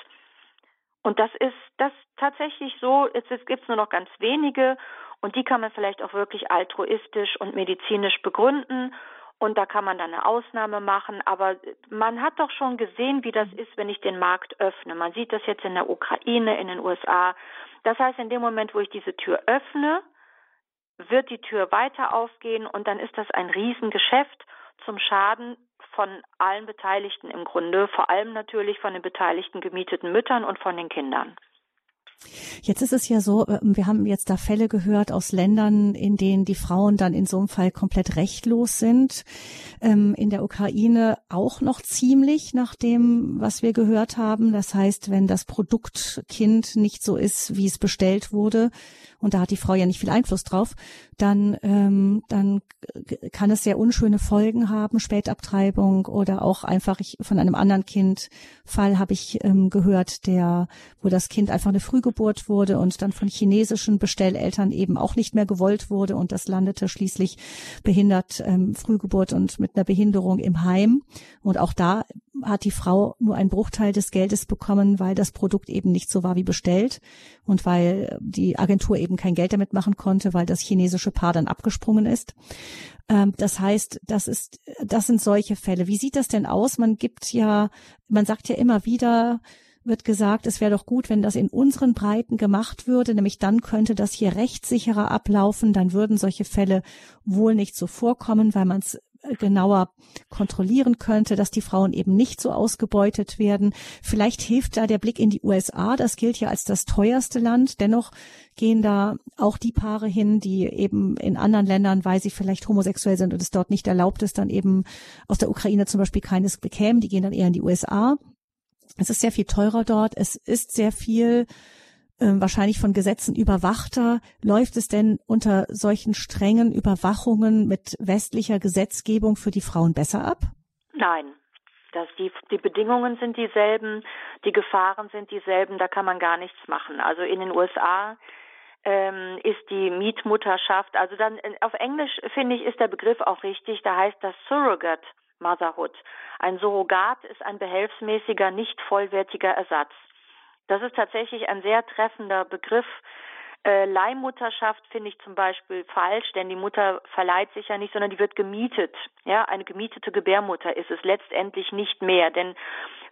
Und das ist das tatsächlich so, jetzt gibt es nur noch ganz wenige und die kann man vielleicht auch wirklich altruistisch und medizinisch begründen. Und da kann man dann eine Ausnahme machen. Aber man hat doch schon gesehen, wie das ist, wenn ich den Markt öffne. Man sieht das jetzt in der Ukraine, in den USA. Das heißt, in dem Moment, wo ich diese Tür öffne, wird die Tür weiter aufgehen und dann ist das ein Riesengeschäft zum Schaden von allen Beteiligten im Grunde, vor allem natürlich von den beteiligten gemieteten Müttern und von den Kindern. Jetzt ist es ja so, ähm, wir haben jetzt da Fälle gehört aus Ländern, in denen die Frauen dann in so einem Fall komplett rechtlos sind. Ähm, in der Ukraine auch noch ziemlich nach dem, was wir gehört haben. Das heißt, wenn das Produktkind nicht so ist, wie es bestellt wurde, und da hat die Frau ja nicht viel Einfluss drauf, dann, ähm, dann kann es sehr unschöne Folgen haben, Spätabtreibung oder auch einfach ich, von einem anderen Kind Fall habe ich ähm, gehört, der, wo das Kind einfach eine Frühgeburt wurde und dann von chinesischen Bestelleltern eben auch nicht mehr gewollt wurde und das landete schließlich behindert ähm, Frühgeburt und mit einer Behinderung im Heim. Und auch da hat die Frau nur einen Bruchteil des Geldes bekommen, weil das Produkt eben nicht so war wie bestellt und weil die Agentur eben kein Geld damit machen konnte, weil das chinesische Paar dann abgesprungen ist. Ähm, das heißt, das ist, das sind solche Fälle. Wie sieht das denn aus? Man gibt ja, man sagt ja immer wieder, wird gesagt, es wäre doch gut, wenn das in unseren Breiten gemacht würde, nämlich dann könnte das hier rechtssicherer ablaufen, dann würden solche Fälle wohl nicht so vorkommen, weil man es genauer kontrollieren könnte, dass die Frauen eben nicht so ausgebeutet werden. Vielleicht hilft da der Blick in die USA. Das gilt ja als das teuerste Land. Dennoch gehen da auch die Paare hin, die eben in anderen Ländern, weil sie vielleicht homosexuell sind und es dort nicht erlaubt ist, dann eben aus der Ukraine zum Beispiel keines bekämen. Die gehen dann eher in die USA. Es ist sehr viel teurer dort. Es ist sehr viel ähm, wahrscheinlich von Gesetzen überwachter. Läuft es denn unter solchen strengen Überwachungen mit westlicher Gesetzgebung für die Frauen besser ab? Nein. Das, die, die Bedingungen sind dieselben, die Gefahren sind dieselben, da kann man gar nichts machen. Also in den USA ähm, ist die Mietmutterschaft, also dann auf Englisch finde ich, ist der Begriff auch richtig, da heißt das Surrogate Motherhood. Ein Surrogat ist ein behelfsmäßiger, nicht vollwertiger Ersatz. Das ist tatsächlich ein sehr treffender Begriff. Äh, Leihmutterschaft finde ich zum Beispiel falsch, denn die Mutter verleiht sich ja nicht, sondern die wird gemietet. Ja, eine gemietete Gebärmutter ist es letztendlich nicht mehr, denn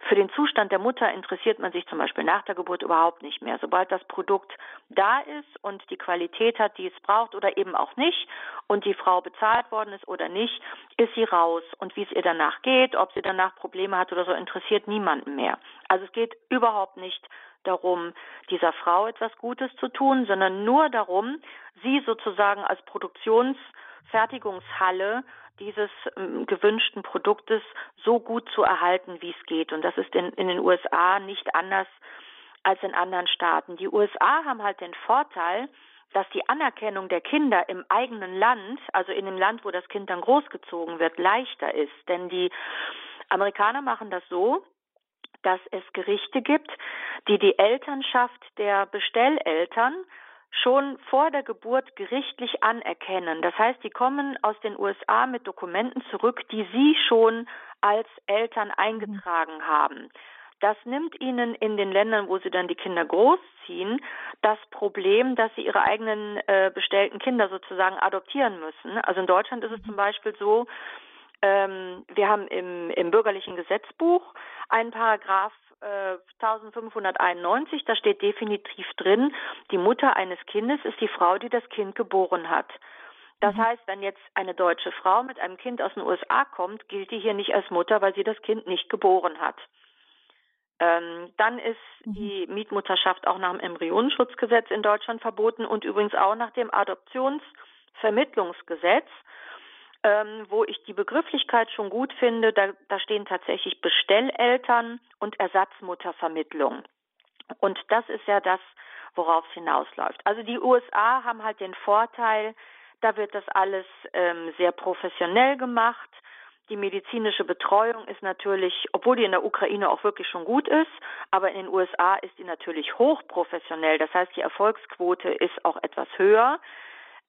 für den Zustand der Mutter interessiert man sich zum Beispiel nach der Geburt überhaupt nicht mehr. Sobald das Produkt da ist und die Qualität hat, die es braucht oder eben auch nicht und die Frau bezahlt worden ist oder nicht, ist sie raus. Und wie es ihr danach geht, ob sie danach Probleme hat oder so, interessiert niemanden mehr. Also es geht überhaupt nicht darum, dieser Frau etwas Gutes zu tun, sondern nur darum, sie sozusagen als Produktionsfertigungshalle dieses ähm, gewünschten Produktes so gut zu erhalten, wie es geht. Und das ist in, in den USA nicht anders als in anderen Staaten. Die USA haben halt den Vorteil, dass die Anerkennung der Kinder im eigenen Land, also in dem Land, wo das Kind dann großgezogen wird, leichter ist. Denn die Amerikaner machen das so, dass es Gerichte gibt, die die Elternschaft der Bestelleltern schon vor der Geburt gerichtlich anerkennen. Das heißt, die kommen aus den USA mit Dokumenten zurück, die sie schon als Eltern eingetragen haben. Das nimmt ihnen in den Ländern, wo sie dann die Kinder großziehen, das Problem, dass sie ihre eigenen äh, bestellten Kinder sozusagen adoptieren müssen. Also in Deutschland ist es zum Beispiel so, ähm, wir haben im, im bürgerlichen Gesetzbuch einen Paragraph äh, 1591, da steht definitiv drin, die Mutter eines Kindes ist die Frau, die das Kind geboren hat. Das mhm. heißt, wenn jetzt eine deutsche Frau mit einem Kind aus den USA kommt, gilt die hier nicht als Mutter, weil sie das Kind nicht geboren hat. Ähm, dann ist mhm. die Mietmutterschaft auch nach dem Embryonenschutzgesetz in Deutschland verboten und übrigens auch nach dem Adoptionsvermittlungsgesetz ähm, wo ich die Begrifflichkeit schon gut finde. Da, da stehen tatsächlich Bestelleltern und Ersatzmuttervermittlung. Und das ist ja das, worauf es hinausläuft. Also die USA haben halt den Vorteil, Da wird das alles ähm, sehr professionell gemacht. Die medizinische Betreuung ist natürlich, obwohl die in der Ukraine auch wirklich schon gut ist, aber in den USA ist die natürlich hochprofessionell. Das heißt, die Erfolgsquote ist auch etwas höher.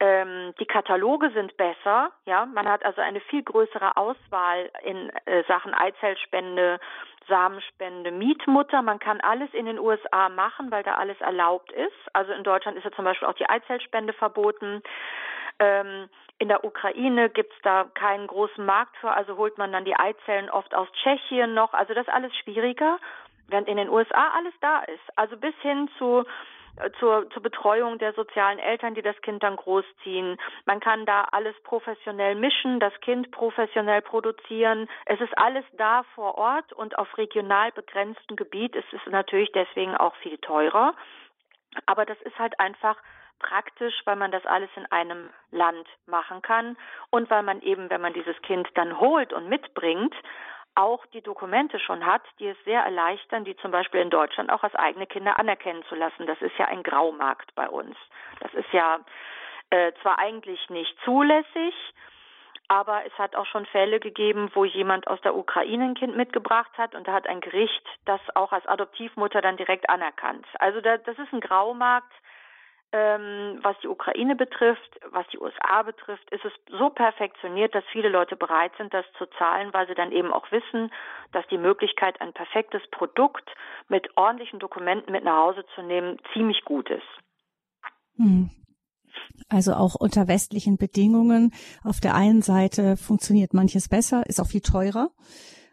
Ähm, die Kataloge sind besser, ja. Man hat also eine viel größere Auswahl in äh, Sachen Eizellspende, Samenspende, Mietmutter. Man kann alles in den USA machen, weil da alles erlaubt ist. Also in Deutschland ist ja zum Beispiel auch die Eizellspende verboten. Ähm, in der Ukraine gibt's da keinen großen Markt für, also holt man dann die Eizellen oft aus Tschechien noch. Also das ist alles schwieriger, während in den USA alles da ist. Also bis hin zu zur, zur Betreuung der sozialen Eltern, die das Kind dann großziehen. Man kann da alles professionell mischen, das Kind professionell produzieren. Es ist alles da vor Ort und auf regional begrenztem Gebiet ist es natürlich deswegen auch viel teurer. Aber das ist halt einfach praktisch, weil man das alles in einem Land machen kann und weil man eben, wenn man dieses Kind dann holt und mitbringt, auch die Dokumente schon hat, die es sehr erleichtern, die zum Beispiel in Deutschland auch als eigene Kinder anerkennen zu lassen. Das ist ja ein Graumarkt bei uns. Das ist ja äh, zwar eigentlich nicht zulässig, aber es hat auch schon Fälle gegeben, wo jemand aus der Ukraine ein Kind mitgebracht hat und da hat ein Gericht das auch als Adoptivmutter dann direkt anerkannt. Also da, das ist ein Graumarkt, ähm, was die Ukraine betrifft, was die USA betrifft, ist es so perfektioniert, dass viele Leute bereit sind, das zu zahlen, weil sie dann eben auch wissen, dass die Möglichkeit, ein perfektes Produkt mit ordentlichen Dokumenten mit nach Hause zu nehmen, ziemlich gut ist. Hm. Also auch unter westlichen Bedingungen. Auf der einen Seite funktioniert manches besser, ist auch viel teurer.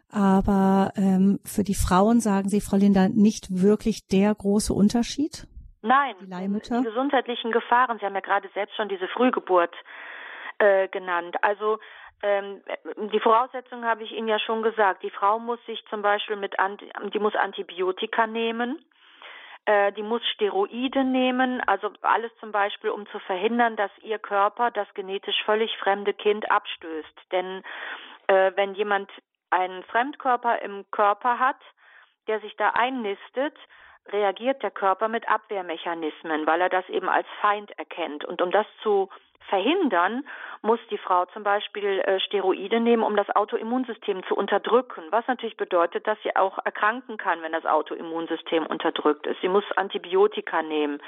Aber ähm, für die Frauen sagen Sie, Frau Linda, nicht wirklich der große Unterschied? Nein, die, die gesundheitlichen Gefahren. Sie haben ja gerade selbst schon diese Frühgeburt äh, genannt. Also ähm, die Voraussetzungen habe ich Ihnen ja schon gesagt. Die Frau muss sich zum Beispiel mit, die muss Antibiotika nehmen. Äh, die muss Steroide nehmen, also alles zum Beispiel, um zu verhindern, dass ihr Körper das genetisch völlig fremde Kind abstößt. Denn äh, wenn jemand einen Fremdkörper im Körper hat, der sich da einnistet, reagiert der Körper mit Abwehrmechanismen, weil er das eben als Feind erkennt. Und um das zu verhindern, muss die Frau zum Beispiel äh, Steroide nehmen, um das Autoimmunsystem zu unterdrücken, was natürlich bedeutet, dass sie auch erkranken kann, wenn das Autoimmunsystem unterdrückt ist. Sie muss Antibiotika nehmen.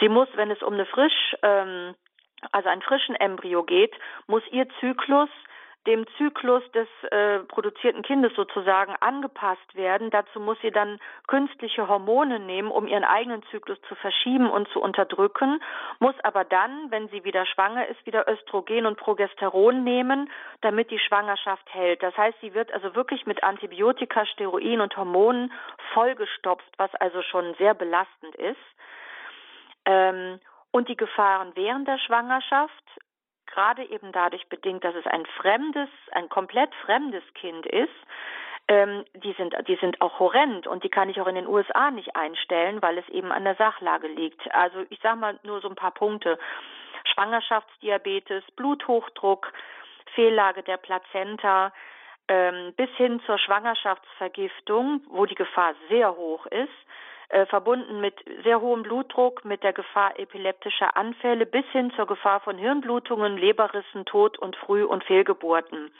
Sie muss, wenn es um eine frisch, ähm, also einen frischen Embryo geht, muss ihr Zyklus dem Zyklus des äh, produzierten Kindes sozusagen angepasst werden. Dazu muss sie dann künstliche Hormone nehmen, um ihren eigenen Zyklus zu verschieben und zu unterdrücken, muss aber dann, wenn sie wieder schwanger ist, wieder Östrogen und Progesteron nehmen, damit die Schwangerschaft hält. Das heißt, sie wird also wirklich mit Antibiotika, Steroiden und Hormonen vollgestopft, was also schon sehr belastend ist. Ähm, und die Gefahren während der Schwangerschaft gerade eben dadurch bedingt, dass es ein fremdes, ein komplett fremdes Kind ist, ähm, die sind, die sind auch horrend und die kann ich auch in den USA nicht einstellen, weil es eben an der Sachlage liegt. Also ich sage mal nur so ein paar Punkte. Schwangerschaftsdiabetes, Bluthochdruck, Fehllage der Plazenta, ähm, bis hin zur Schwangerschaftsvergiftung, wo die Gefahr sehr hoch ist, äh, verbunden mit sehr hohem Blutdruck, mit der Gefahr epileptischer Anfälle bis hin zur Gefahr von Hirnblutungen, Leberrissen, Tod und Früh- und Fehlgeburten.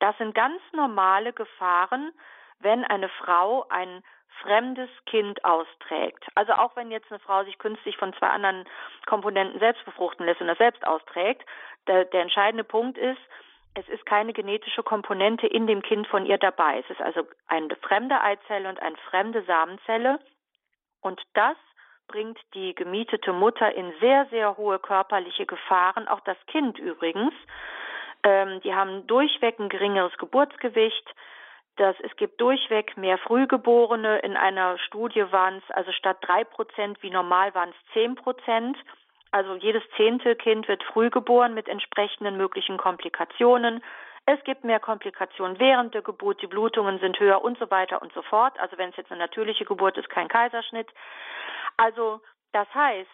Das sind ganz normale Gefahren, wenn eine Frau ein fremdes Kind austrägt. Also auch wenn jetzt eine Frau sich künstlich von zwei anderen Komponenten selbst befruchten lässt und das selbst austrägt, der, der entscheidende Punkt ist, es ist keine genetische Komponente in dem Kind von ihr dabei. Es ist also eine fremde Eizelle und eine fremde Samenzelle, und das bringt die gemietete Mutter in sehr, sehr hohe körperliche Gefahren, auch das Kind übrigens. Ähm, die haben durchweg ein geringeres Geburtsgewicht. Das, es gibt durchweg mehr Frühgeborene. In einer Studie waren es also statt drei Prozent wie normal waren es zehn Prozent. Also jedes zehnte Kind wird früh geboren mit entsprechenden möglichen Komplikationen. Es gibt mehr Komplikationen während der Geburt, die Blutungen sind höher und so weiter und so fort. Also wenn es jetzt eine natürliche Geburt ist, kein Kaiserschnitt. Also das heißt,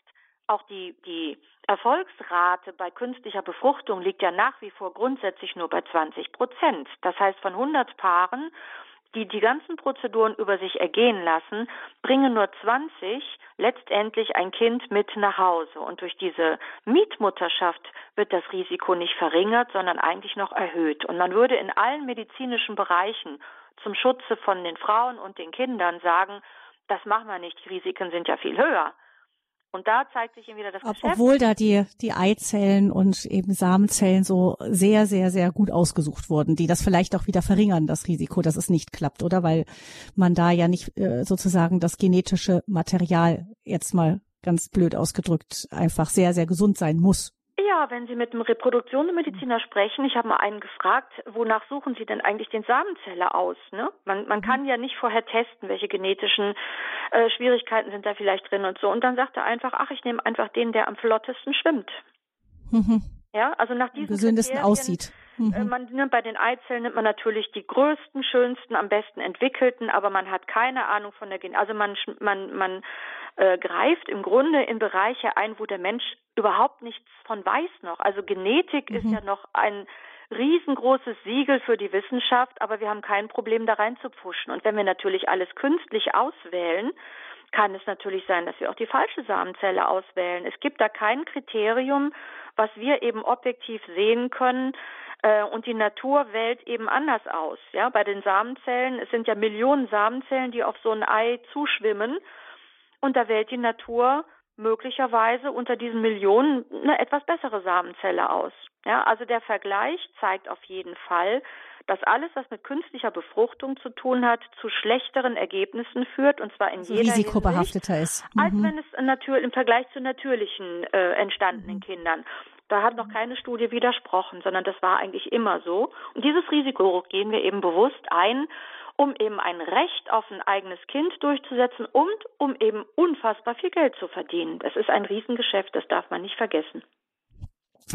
auch die, die Erfolgsrate bei künstlicher Befruchtung liegt ja nach wie vor grundsätzlich nur bei 20 Prozent. Das heißt, von 100 Paaren die die ganzen Prozeduren über sich ergehen lassen, bringen nur 20 letztendlich ein Kind mit nach Hause. Und durch diese Mietmutterschaft wird das Risiko nicht verringert, sondern eigentlich noch erhöht. Und man würde in allen medizinischen Bereichen zum Schutze von den Frauen und den Kindern sagen, das machen wir nicht, die Risiken sind ja viel höher. Und da zeigt sich eben wieder das Ob, Geschäft. Obwohl da die, die Eizellen und eben Samenzellen so sehr, sehr, sehr gut ausgesucht wurden, die das vielleicht auch wieder verringern, das Risiko, dass es nicht klappt, oder? Weil man da ja nicht äh, sozusagen das genetische Material jetzt mal ganz blöd ausgedrückt einfach sehr, sehr gesund sein muss. Ja, wenn Sie mit einem Reproduktionsmediziner sprechen, ich habe mal einen gefragt, wonach suchen Sie denn eigentlich den Samenzeller aus? Ne? Man, man kann ja nicht vorher testen, welche genetischen äh, Schwierigkeiten sind da vielleicht drin und so. Und dann sagt er einfach, ach, ich nehme einfach den, der am flottesten schwimmt. Mhm. Ja, also nach diesem gesündesten aussieht. Äh, mhm. Man nimmt bei den Eizellen nimmt man natürlich die größten, schönsten, am besten entwickelten, aber man hat keine Ahnung von der Gen. Also man man man äh, greift im Grunde in Bereiche ein, wo der Mensch überhaupt nichts von weiß noch. Also Genetik mhm. ist ja noch ein riesengroßes Siegel für die Wissenschaft, aber wir haben kein Problem da reinzupfuschen. Und wenn wir natürlich alles künstlich auswählen, kann es natürlich sein, dass wir auch die falsche Samenzelle auswählen. Es gibt da kein Kriterium, was wir eben objektiv sehen können, äh, und die Natur wählt eben anders aus. Ja, bei den Samenzellen, es sind ja Millionen Samenzellen, die auf so ein Ei zuschwimmen. Und da wählt die Natur möglicherweise unter diesen Millionen eine etwas bessere Samenzelle aus. Ja, also der Vergleich zeigt auf jeden Fall, dass alles, was mit künstlicher Befruchtung zu tun hat, zu schlechteren Ergebnissen führt und zwar in also jeder risikobehafteter Hinsicht, ist, mhm. als wenn es natürlich im Vergleich zu natürlichen äh, entstandenen mhm. Kindern. Da hat noch keine Studie widersprochen, sondern das war eigentlich immer so. Und dieses Risiko gehen wir eben bewusst ein, um eben ein Recht auf ein eigenes Kind durchzusetzen und um eben unfassbar viel Geld zu verdienen. Das ist ein Riesengeschäft, das darf man nicht vergessen.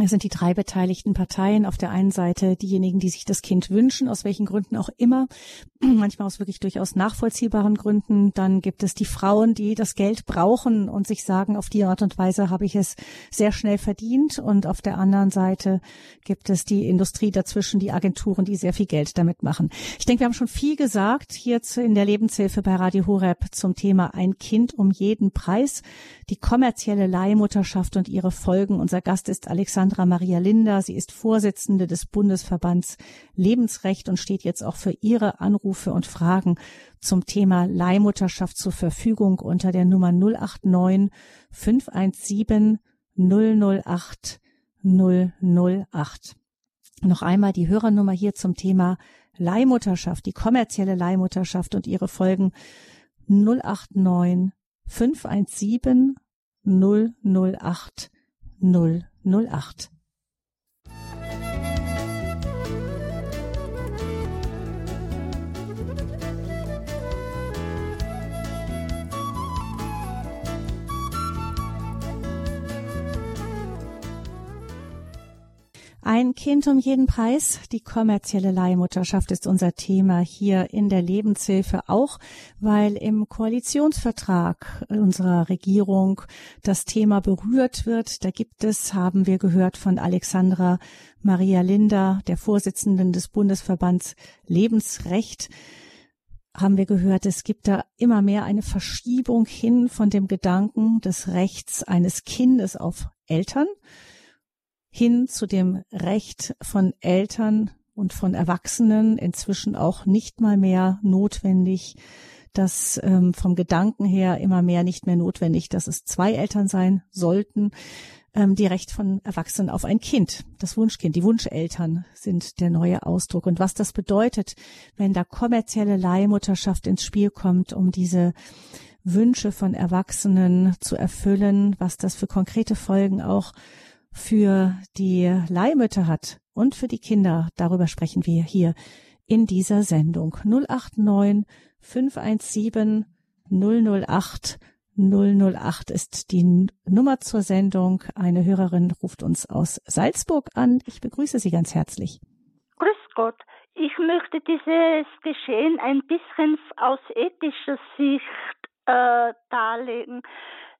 Es sind die drei beteiligten Parteien. Auf der einen Seite diejenigen, die sich das Kind wünschen, aus welchen Gründen auch immer, manchmal aus wirklich durchaus nachvollziehbaren Gründen. Dann gibt es die Frauen, die das Geld brauchen und sich sagen, auf die Art und Weise habe ich es sehr schnell verdient. Und auf der anderen Seite gibt es die Industrie dazwischen, die Agenturen, die sehr viel Geld damit machen. Ich denke, wir haben schon viel gesagt hier in der Lebenshilfe bei Radio Horeb zum Thema ein Kind um jeden Preis, die kommerzielle Leihmutterschaft und ihre Folgen. Unser Gast ist Alexander Sandra Maria Linder. Sie ist Vorsitzende des Bundesverbands Lebensrecht und steht jetzt auch für Ihre Anrufe und Fragen zum Thema Leihmutterschaft zur Verfügung unter der Nummer 089 517 008 008. Noch einmal die Hörernummer hier zum Thema Leihmutterschaft, die kommerzielle Leihmutterschaft und ihre Folgen 089 517 008 008. 08. Ein Kind um jeden Preis. Die kommerzielle Leihmutterschaft ist unser Thema hier in der Lebenshilfe auch, weil im Koalitionsvertrag unserer Regierung das Thema berührt wird. Da gibt es, haben wir gehört von Alexandra Maria Linder, der Vorsitzenden des Bundesverbands Lebensrecht, haben wir gehört, es gibt da immer mehr eine Verschiebung hin von dem Gedanken des Rechts eines Kindes auf Eltern hin zu dem Recht von Eltern und von Erwachsenen inzwischen auch nicht mal mehr notwendig, dass ähm, vom Gedanken her immer mehr nicht mehr notwendig, dass es zwei Eltern sein sollten, ähm, die Recht von Erwachsenen auf ein Kind, das Wunschkind, die Wunscheltern sind der neue Ausdruck. Und was das bedeutet, wenn da kommerzielle Leihmutterschaft ins Spiel kommt, um diese Wünsche von Erwachsenen zu erfüllen, was das für konkrete Folgen auch für die Leihmütter hat und für die Kinder. Darüber sprechen wir hier in dieser Sendung. 089 517 008 008 ist die Nummer zur Sendung. Eine Hörerin ruft uns aus Salzburg an. Ich begrüße Sie ganz herzlich. Grüß Gott. Ich möchte dieses Geschehen ein bisschen aus ethischer Sicht äh, darlegen.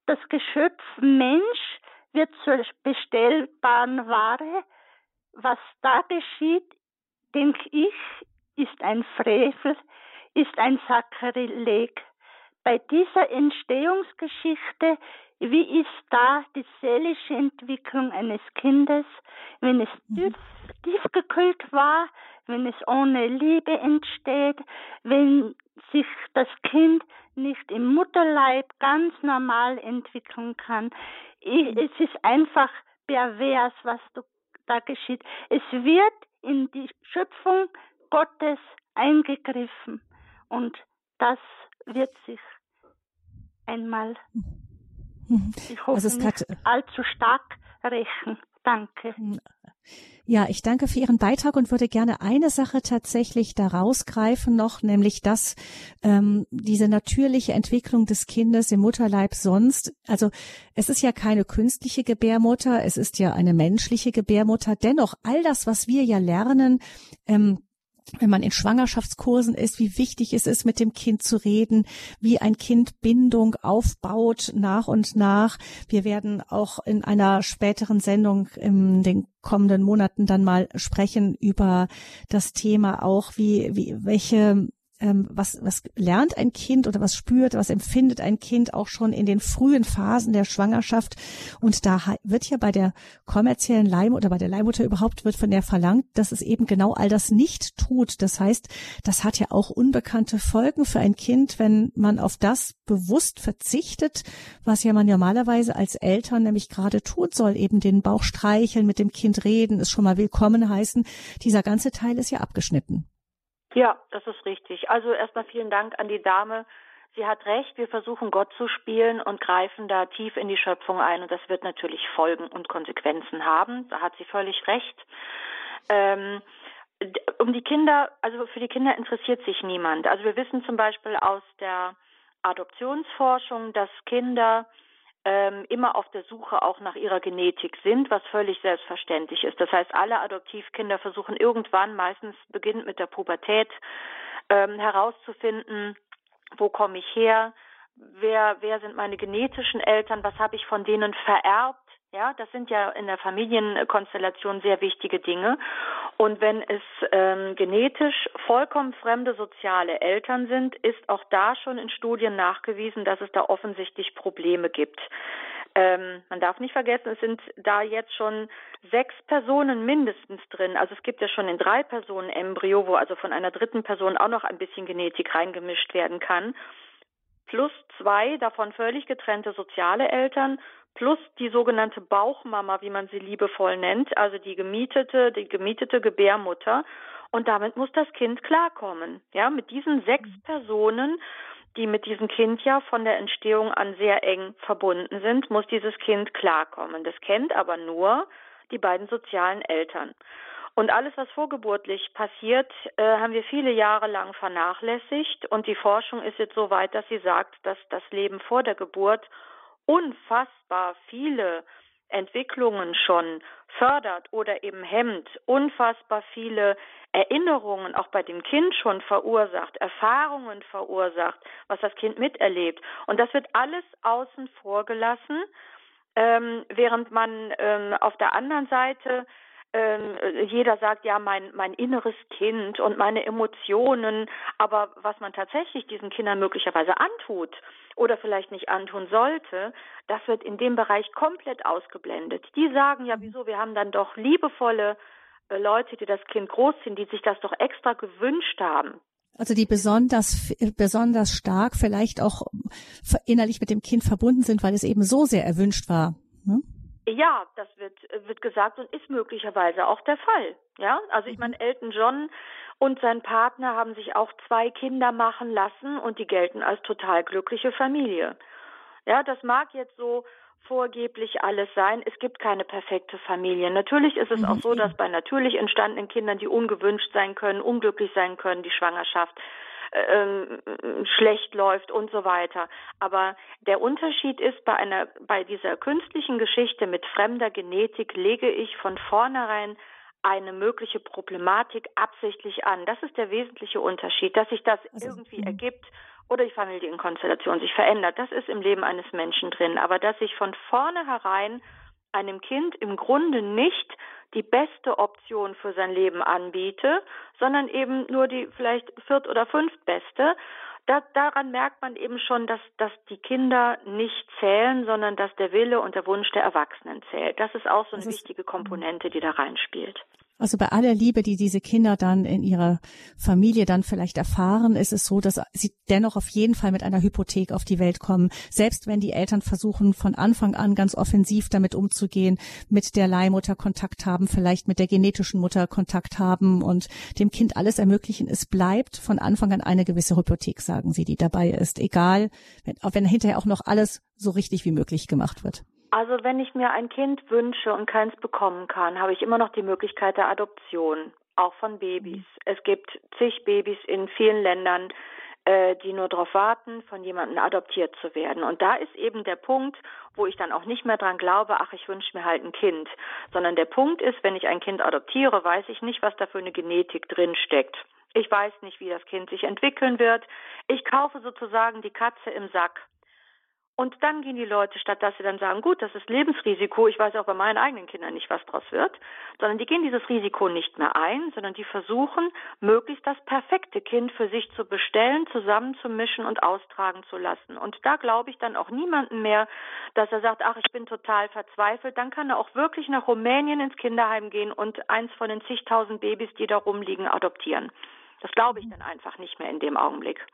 Das Geschöpf Mensch wird zur bestellbaren Ware. Was da geschieht, denke ich, ist ein Frevel. ist ein Sakrileg. Bei dieser Entstehungsgeschichte, wie ist da die seelische Entwicklung eines Kindes, wenn es mhm. tief, tiefgekühlt war, wenn es ohne Liebe entsteht, wenn sich das Kind nicht im Mutterleib ganz normal entwickeln kann. Mhm. Es ist einfach pervers, was da geschieht. Es wird in die Schöpfung Gottes eingegriffen und das wird sich einmal, mhm. ich hoffe, also nicht allzu stark rächen. Danke. Ja, ich danke für Ihren Beitrag und würde gerne eine Sache tatsächlich da rausgreifen noch, nämlich dass ähm, diese natürliche Entwicklung des Kindes im Mutterleib sonst, also es ist ja keine künstliche Gebärmutter, es ist ja eine menschliche Gebärmutter. Dennoch all das, was wir ja lernen, ähm, wenn man in Schwangerschaftskursen ist, wie wichtig es ist, mit dem Kind zu reden, wie ein Kind Bindung aufbaut nach und nach. Wir werden auch in einer späteren Sendung in den kommenden Monaten dann mal sprechen über das Thema auch, wie, wie, welche ähm, was, was lernt ein Kind oder was spürt, was empfindet ein Kind auch schon in den frühen Phasen der Schwangerschaft. Und da wird ja bei der kommerziellen Leim oder bei der Leihmutter überhaupt wird von der verlangt, dass es eben genau all das nicht tut. Das heißt, das hat ja auch unbekannte Folgen für ein Kind, wenn man auf das bewusst verzichtet, was ja man normalerweise als Eltern nämlich gerade tut soll, eben den Bauch streicheln, mit dem Kind reden, es schon mal willkommen heißen. Dieser ganze Teil ist ja abgeschnitten. Ja, das ist richtig. Also erstmal vielen Dank an die Dame. Sie hat recht, wir versuchen Gott zu spielen und greifen da tief in die Schöpfung ein und das wird natürlich Folgen und Konsequenzen haben. Da hat sie völlig recht. Ähm, um die Kinder, also für die Kinder interessiert sich niemand. Also wir wissen zum Beispiel aus der Adoptionsforschung, dass Kinder ähm, immer auf der Suche auch nach ihrer Genetik sind, was völlig selbstverständlich ist. Das heißt, alle Adoptivkinder versuchen irgendwann, meistens beginnt mit der Pubertät, ähm, herauszufinden, wo komme ich her, wer, wer sind meine genetischen Eltern, was habe ich von denen vererbt, ja, das sind ja in der Familienkonstellation sehr wichtige Dinge. Und wenn es ähm, genetisch vollkommen fremde soziale Eltern sind, ist auch da schon in Studien nachgewiesen, dass es da offensichtlich Probleme gibt. Ähm, man darf nicht vergessen, es sind da jetzt schon sechs Personen mindestens drin. Also es gibt ja schon in drei Personen Embryo, wo also von einer dritten Person auch noch ein bisschen Genetik reingemischt werden kann. Plus zwei davon völlig getrennte soziale Eltern plus die sogenannte Bauchmama, wie man sie liebevoll nennt, also die gemietete, die gemietete Gebärmutter. Und damit muss das Kind klarkommen. Ja, mit diesen sechs mhm. Personen, die mit diesem Kind ja von der Entstehung an sehr eng verbunden sind, muss dieses Kind klarkommen. Das kennt aber nur die beiden sozialen Eltern. Und alles, was vorgeburtlich passiert, äh, haben wir viele Jahre lang vernachlässigt. Und die Forschung ist jetzt so weit, dass sie sagt, dass das Leben vor der Geburt unfassbar viele Entwicklungen schon fördert oder eben hemmt, unfassbar viele Erinnerungen auch bei dem Kind schon verursacht, Erfahrungen verursacht, was das Kind miterlebt. Und das wird alles außen vor gelassen, ähm, während man ähm, auf der anderen Seite jeder sagt ja mein mein inneres Kind und meine Emotionen, aber was man tatsächlich diesen Kindern möglicherweise antut oder vielleicht nicht antun sollte, das wird in dem Bereich komplett ausgeblendet. Die sagen ja, wieso, wir haben dann doch liebevolle äh, Leute, die das Kind großziehen, die sich das doch extra gewünscht haben. Also die besonders, besonders stark vielleicht auch innerlich mit dem Kind verbunden sind, weil es eben so sehr erwünscht war. Hm? Ja, das wird, wird gesagt und ist möglicherweise auch der Fall. Ja, also ich mhm. meine, Elton John und sein Partner haben sich auch zwei Kinder machen lassen und die gelten als total glückliche Familie. Ja, das mag jetzt so vorgeblich alles sein. Es gibt keine perfekte Familie. Natürlich ist es auch so, mhm. dass bei natürlich entstandenen Kindern, die ungewünscht sein können, unglücklich sein können, die Schwangerschaft ähm, schlecht läuft und so weiter. Aber der Unterschied ist bei einer, bei dieser künstlichen Geschichte mit fremder Genetik lege ich von vornherein eine mögliche Problematik absichtlich an. Das ist der wesentliche Unterschied, dass sich das also, irgendwie mh. ergibt oder die Familienkonstellation sich verändert. Das ist im Leben eines Menschen drin. Aber dass ich von vornherein einem Kind im Grunde nicht die beste Option für sein Leben anbiete, sondern eben nur die vielleicht viert- oder fünftbeste, da, daran merkt man eben schon, dass, dass die Kinder nicht zählen, sondern dass der Wille und der Wunsch der Erwachsenen zählt. Das ist auch so eine wichtige Komponente, die da reinspielt. Also bei aller Liebe, die diese Kinder dann in ihrer Familie dann vielleicht erfahren, ist es so, dass sie dennoch auf jeden Fall mit einer Hypothek auf die Welt kommen. Selbst wenn die Eltern versuchen, von Anfang an ganz offensiv damit umzugehen, mit der Leihmutter Kontakt haben, vielleicht mit der genetischen Mutter Kontakt haben und dem Kind alles ermöglichen, es bleibt von Anfang an eine gewisse Hypothek, sagen sie, die dabei ist. Egal, wenn, wenn hinterher auch noch alles so richtig wie möglich gemacht wird. Also wenn ich mir ein Kind wünsche und keins bekommen kann, habe ich immer noch die Möglichkeit der Adoption, auch von Babys. Mhm. Es gibt zig Babys in vielen Ländern, äh, die nur darauf warten, von jemandem adoptiert zu werden. Und da ist eben der Punkt, wo ich dann auch nicht mehr dran glaube, ach, ich wünsche mir halt ein Kind, sondern der Punkt ist, wenn ich ein Kind adoptiere, weiß ich nicht, was da für eine Genetik drin steckt. Ich weiß nicht, wie das Kind sich entwickeln wird. Ich kaufe sozusagen die Katze im Sack. Und dann gehen die Leute, statt dass sie dann sagen, gut, das ist Lebensrisiko, ich weiß auch bei meinen eigenen Kindern nicht, was draus wird, sondern die gehen dieses Risiko nicht mehr ein, sondern die versuchen, möglichst das perfekte Kind für sich zu bestellen, zusammenzumischen und austragen zu lassen. Und da glaube ich dann auch niemanden mehr, dass er sagt, ach, ich bin total verzweifelt. Dann kann er auch wirklich nach Rumänien ins Kinderheim gehen und eins von den zigtausend Babys, die da rumliegen, adoptieren. Das glaube ich dann einfach nicht mehr in dem Augenblick.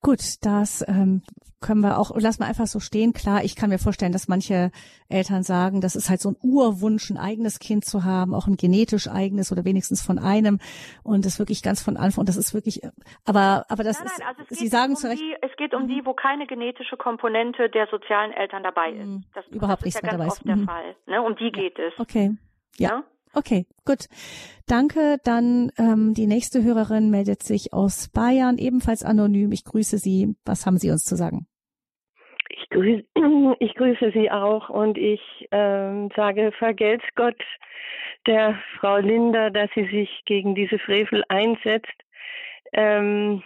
Gut, das ähm, können wir auch, lassen wir einfach so stehen. Klar, ich kann mir vorstellen, dass manche Eltern sagen, das ist halt so ein Urwunsch, ein eigenes Kind zu haben, auch ein genetisch eigenes oder wenigstens von einem und das wirklich ganz von Anfang. Und das ist wirklich, aber aber das nein, nein, also ist, Sie sagen um zu Recht. Die, es geht um die, wo keine genetische Komponente der sozialen Eltern dabei ist. Mhm. Das, Überhaupt das ist ja ganz oft der mhm. Fall. Ne? Um die geht es. Okay. ja? ja? Okay, gut. Danke. Dann ähm, die nächste Hörerin meldet sich aus Bayern, ebenfalls anonym. Ich grüße Sie. Was haben Sie uns zu sagen? Ich grüße, ich grüße Sie auch und ich ähm, sage, vergelt's Gott der Frau Linda, dass sie sich gegen diese Frevel einsetzt. Ähm,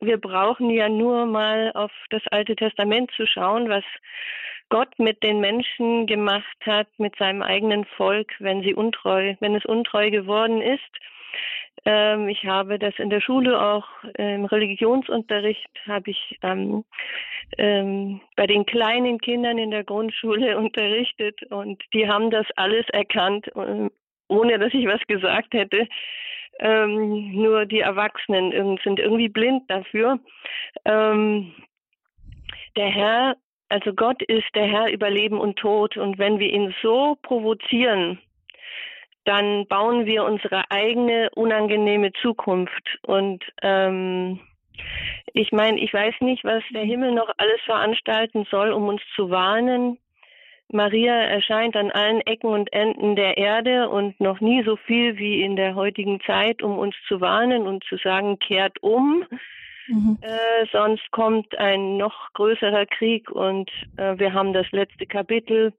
wir brauchen ja nur mal auf das Alte Testament zu schauen, was Gott mit den Menschen gemacht hat, mit seinem eigenen Volk, wenn sie untreu, wenn es untreu geworden ist. Ähm, ich habe das in der Schule auch im Religionsunterricht habe ich ähm, ähm, bei den kleinen Kindern in der Grundschule unterrichtet und die haben das alles erkannt, äh, ohne dass ich was gesagt hätte. Ähm, nur die Erwachsenen sind irgendwie blind dafür. Ähm, der Herr also Gott ist der Herr über Leben und Tod und wenn wir ihn so provozieren, dann bauen wir unsere eigene unangenehme Zukunft. Und ähm, ich meine, ich weiß nicht, was der Himmel noch alles veranstalten soll, um uns zu warnen. Maria erscheint an allen Ecken und Enden der Erde und noch nie so viel wie in der heutigen Zeit, um uns zu warnen und zu sagen, kehrt um. Mhm. Äh, sonst kommt ein noch größerer Krieg und äh, wir haben das letzte Kapitel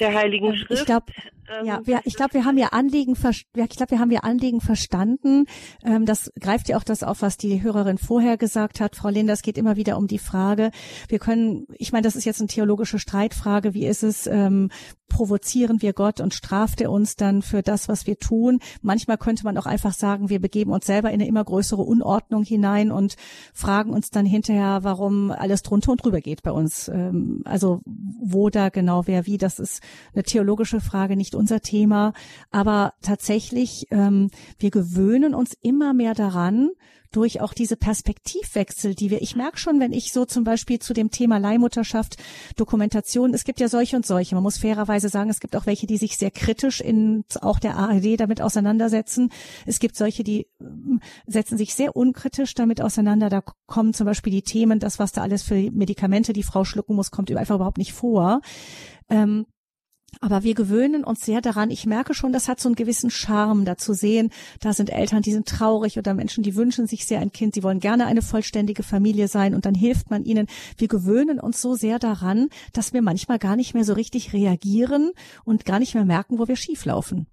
der Heiligen ähm, Schrift. Ich glaube, ähm, ja, wir, ich glaube, wir haben ja Anliegen, ich glaube, wir haben ja Anliegen verstanden. Ähm, das greift ja auch das auf, was die Hörerin vorher gesagt hat. Frau Linda, es geht immer wieder um die Frage. Wir können, ich meine, das ist jetzt eine theologische Streitfrage. Wie ist es? Ähm, provozieren wir Gott und straft er uns dann für das, was wir tun? Manchmal könnte man auch einfach sagen, wir begeben uns selber in eine immer größere Unordnung hinein und fragen uns dann hinterher, warum alles drunter und drüber geht bei uns. Ähm, also wo da genau wer wie, das ist eine theologische Frage, nicht unser Thema. Aber tatsächlich, ähm, wir gewöhnen uns immer mehr daran, durch auch diese Perspektivwechsel, die wir, ich merke schon, wenn ich so zum Beispiel zu dem Thema Leihmutterschaft, Dokumentation, es gibt ja solche und solche. Man muss fairerweise sagen, es gibt auch welche, die sich sehr kritisch in auch der ARD damit auseinandersetzen. Es gibt solche, die ähm, setzen sich sehr unkritisch damit auseinander. Da kommen zum Beispiel die Themen, das, was da alles für Medikamente die Frau schlucken muss, kommt einfach überhaupt nicht vor. Ähm, aber wir gewöhnen uns sehr daran. Ich merke schon, das hat so einen gewissen Charme, da zu sehen, da sind Eltern, die sind traurig oder Menschen, die wünschen sich sehr ein Kind, sie wollen gerne eine vollständige Familie sein und dann hilft man ihnen. Wir gewöhnen uns so sehr daran, dass wir manchmal gar nicht mehr so richtig reagieren und gar nicht mehr merken, wo wir schieflaufen.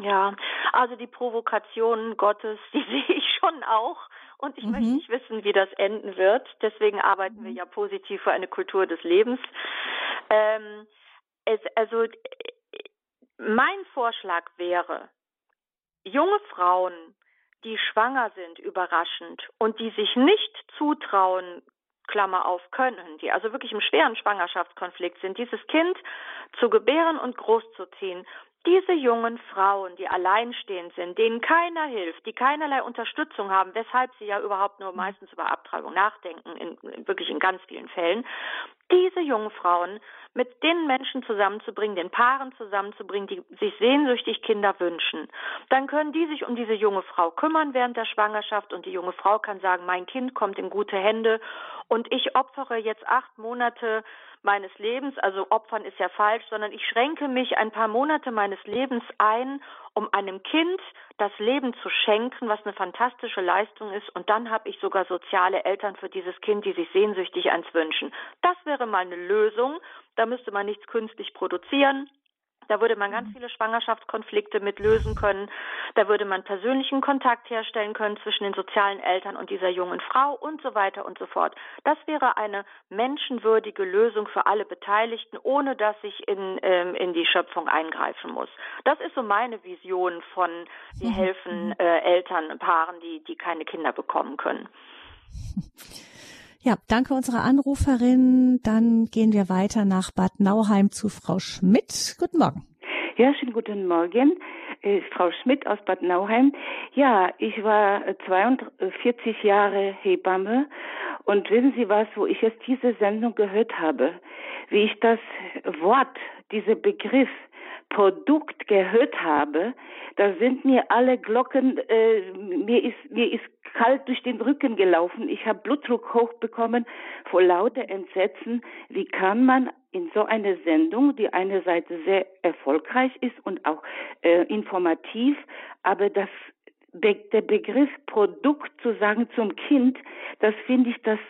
Ja, also die Provokationen Gottes, die sehe ich schon auch. Und ich mhm. möchte nicht wissen, wie das enden wird. Deswegen arbeiten wir mhm. ja positiv für eine Kultur des Lebens. Ähm, es, also mein Vorschlag wäre, junge Frauen, die schwanger sind, überraschend und die sich nicht zutrauen, Klammer auf, können, die also wirklich im schweren Schwangerschaftskonflikt sind, dieses Kind zu gebären und großzuziehen, diese jungen Frauen, die alleinstehend sind, denen keiner hilft, die keinerlei Unterstützung haben, weshalb sie ja überhaupt nur meistens über Abtreibung nachdenken, in, wirklich in ganz vielen Fällen, diese jungen Frauen mit den Menschen zusammenzubringen, den Paaren zusammenzubringen, die sich sehnsüchtig Kinder wünschen. Dann können die sich um diese junge Frau kümmern während der Schwangerschaft und die junge Frau kann sagen, mein Kind kommt in gute Hände und ich opfere jetzt acht Monate meines Lebens, also opfern ist ja falsch, sondern ich schränke mich ein paar Monate meines Lebens ein, um einem Kind das Leben zu schenken, was eine fantastische Leistung ist. Und dann habe ich sogar soziale Eltern für dieses Kind, die sich sehnsüchtig eins wünschen. Das wäre mal eine Lösung. Da müsste man nichts künstlich produzieren. Da würde man ganz mhm. viele Schwangerschaftskonflikte mit lösen können. Da würde man persönlichen Kontakt herstellen können zwischen den sozialen Eltern und dieser jungen Frau und so weiter und so fort. Das wäre eine menschenwürdige Lösung für alle Beteiligten, ohne dass ich in, ähm, in die Schöpfung eingreifen muss. Das ist so meine Vision von, wir mhm. helfen äh, Eltern, Paaren, die, die keine Kinder bekommen können. Ja, danke unserer Anruferin. Dann gehen wir weiter nach Bad Nauheim zu Frau Schmidt. Guten Morgen. Ja, schönen guten Morgen. Äh, Frau Schmidt aus Bad Nauheim. Ja, ich war 42 Jahre Hebamme und wissen Sie was, wo ich jetzt diese Sendung gehört habe, wie ich das Wort, dieser Begriff Produkt gehört habe, da sind mir alle Glocken, äh, mir ist mir ist kalt durch den Rücken gelaufen. Ich habe Blutdruck hochbekommen vor lauter Entsetzen. Wie kann man in so einer Sendung, die einerseits sehr erfolgreich ist und auch äh, informativ, aber das der Begriff Produkt zu sagen zum Kind, das finde ich das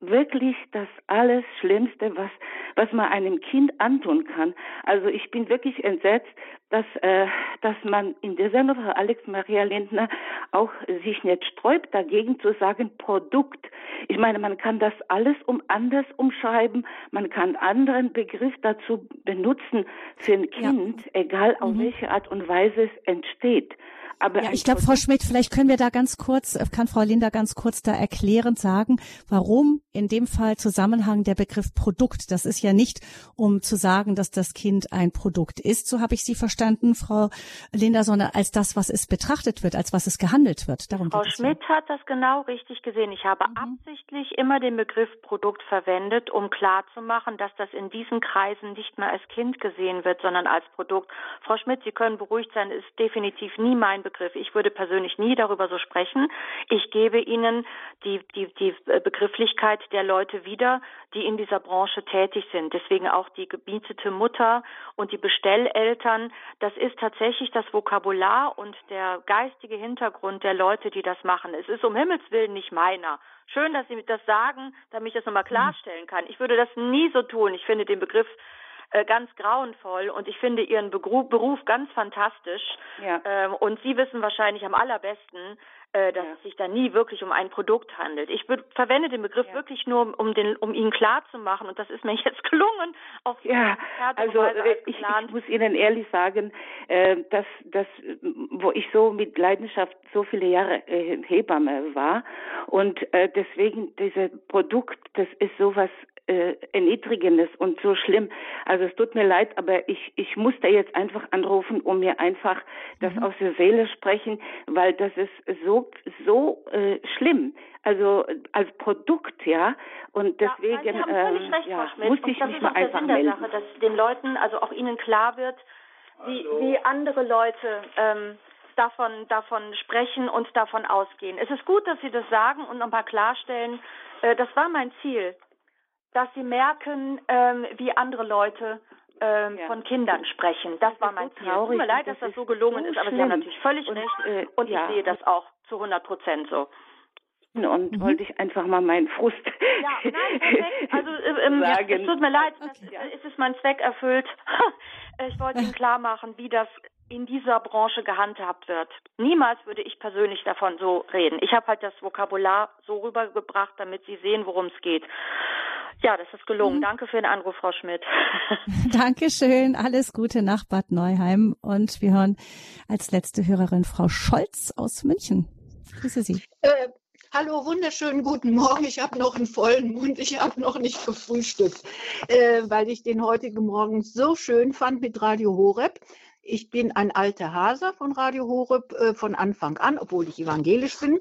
wirklich das alles Schlimmste, was, was man einem Kind antun kann. Also ich bin wirklich entsetzt, dass, äh, dass man in Sendung von Alex Maria Lindner auch sich nicht sträubt, dagegen zu sagen Produkt. Ich meine, man kann das alles um anders umschreiben, man kann anderen Begriff dazu benutzen für ein Kind, ja. egal auf mhm. welche Art und Weise es entsteht. Aber ja, ich glaube, Frau Schmidt, vielleicht können wir da ganz kurz, äh, kann Frau Linda ganz kurz da erklärend sagen, warum in dem Fall Zusammenhang der Begriff Produkt. Das ist ja nicht, um zu sagen, dass das Kind ein Produkt ist, so habe ich Sie verstanden, Frau Linda, sondern als das, was es betrachtet wird, als was es gehandelt wird. Darum Frau Schmidt hat das genau richtig gesehen. Ich habe mhm. absichtlich immer den Begriff Produkt verwendet, um klarzumachen, dass das in diesen Kreisen nicht mehr als Kind gesehen wird, sondern als Produkt. Frau Schmidt, Sie können beruhigt sein, ist definitiv nie mein Begriff Begriff. Ich würde persönlich nie darüber so sprechen. Ich gebe Ihnen die, die, die Begrifflichkeit der Leute wieder, die in dieser Branche tätig sind. Deswegen auch die gebietete Mutter und die Bestelleltern. Das ist tatsächlich das Vokabular und der geistige Hintergrund der Leute, die das machen. Es ist um Himmels Willen nicht meiner. Schön, dass Sie das sagen, damit ich das nochmal klarstellen kann. Ich würde das nie so tun. Ich finde den Begriff äh, ganz grauenvoll und ich finde Ihren Beruf ganz fantastisch. Ja. Ähm, und Sie wissen wahrscheinlich am allerbesten, äh, dass ja. es sich da nie wirklich um ein Produkt handelt. Ich verwende den Begriff ja. wirklich nur, um den, um ihn klar zu machen und das ist mir jetzt gelungen. Auf ja, also äh, ich, ich, muss Ihnen ehrlich sagen, äh, dass, dass, wo ich so mit Leidenschaft so viele Jahre äh, Hebamme war und äh, deswegen dieses Produkt, das ist sowas äh, Erniedrigendes und so schlimm. Also es tut mir leid, aber ich, ich muss da jetzt einfach anrufen, um mir einfach das mhm. aus der Seele sprechen, weil das ist so, so äh, schlimm. Also als Produkt, ja. Und deswegen ja, ähm, recht, ja, muss ich mich mal einfach melden. Sache, dass den Leuten, also auch ihnen klar wird, wie, wie andere Leute ähm, davon, davon sprechen und davon ausgehen. Es ist gut, dass Sie das sagen und nochmal klarstellen, äh, das war mein Ziel dass sie merken, ähm, wie andere Leute ähm, ja. von Kindern sprechen. Das, das war mein so Ziel. Tut mir leid, dass das, das so gelungen so ist, aber Sie haben natürlich völlig und, recht äh, und ja. ich sehe das auch zu 100 Prozent so. Und mhm. wollte ich einfach mal meinen Frust ja, nein, perfekt. Also äh, ähm, sagen. es tut mir leid, das, ja. ist es mein Zweck erfüllt. ich wollte Ihnen klar machen, wie das in dieser Branche gehandhabt wird. Niemals würde ich persönlich davon so reden. Ich habe halt das Vokabular so rübergebracht, damit Sie sehen, worum es geht. Ja, das ist gelungen. Mhm. Danke für den Anruf, Frau Schmidt. Dankeschön. Alles Gute nach Bad Neuheim. Und wir hören als letzte Hörerin Frau Scholz aus München. Grüße Sie. Äh, hallo, wunderschönen guten Morgen. Ich habe noch einen vollen Mund. Ich habe noch nicht gefrühstückt, äh, weil ich den heutigen Morgen so schön fand mit Radio Horeb. Ich bin ein alter Hase von Radio Horeb äh, von Anfang an, obwohl ich evangelisch bin.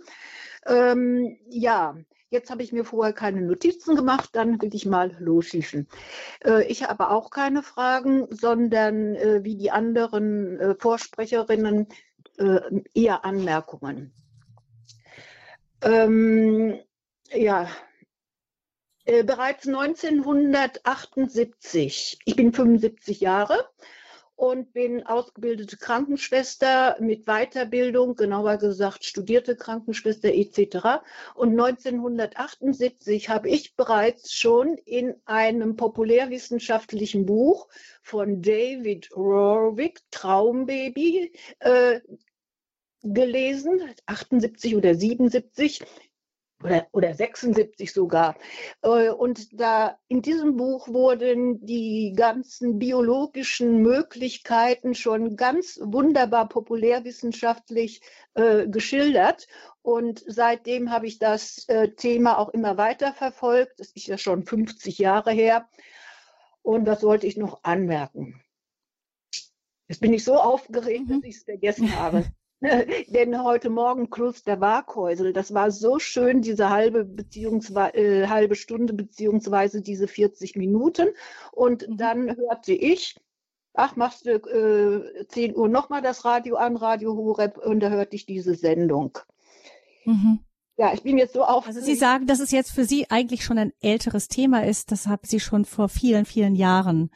Ähm, ja, Jetzt habe ich mir vorher keine Notizen gemacht, dann will ich mal losschießen. Äh, ich habe auch keine Fragen, sondern äh, wie die anderen äh, Vorsprecherinnen eher Anmerkungen. Ähm, ja, bereits 1978, ich bin 75 Jahre, und bin ausgebildete Krankenschwester mit Weiterbildung, genauer gesagt studierte Krankenschwester etc. Und 1978 habe ich bereits schon in einem populärwissenschaftlichen Buch von David Rorwick, Traumbaby, äh, gelesen, 78 oder 77, oder, oder 76 sogar. Äh, und da in diesem Buch wurden die ganzen biologischen Möglichkeiten schon ganz wunderbar populärwissenschaftlich äh, geschildert. Und seitdem habe ich das äh, Thema auch immer weiter verfolgt. Das ist ja schon 50 Jahre her. Und das wollte ich noch anmerken. Jetzt bin ich so aufgeregt, dass mhm. ich es vergessen habe. Denn heute Morgen Kloster Warkhäusel, das war so schön, diese halbe, beziehungsweise, äh, halbe Stunde beziehungsweise diese 40 Minuten. Und mhm. dann hörte ich, ach, machst du äh, 10 Uhr nochmal das Radio an, Radio Horeb, und da hörte ich diese Sendung. Mhm. Ja, ich bin jetzt so auf. Also Sie sagen, dass es jetzt für Sie eigentlich schon ein älteres Thema ist. Das haben Sie schon vor vielen, vielen Jahren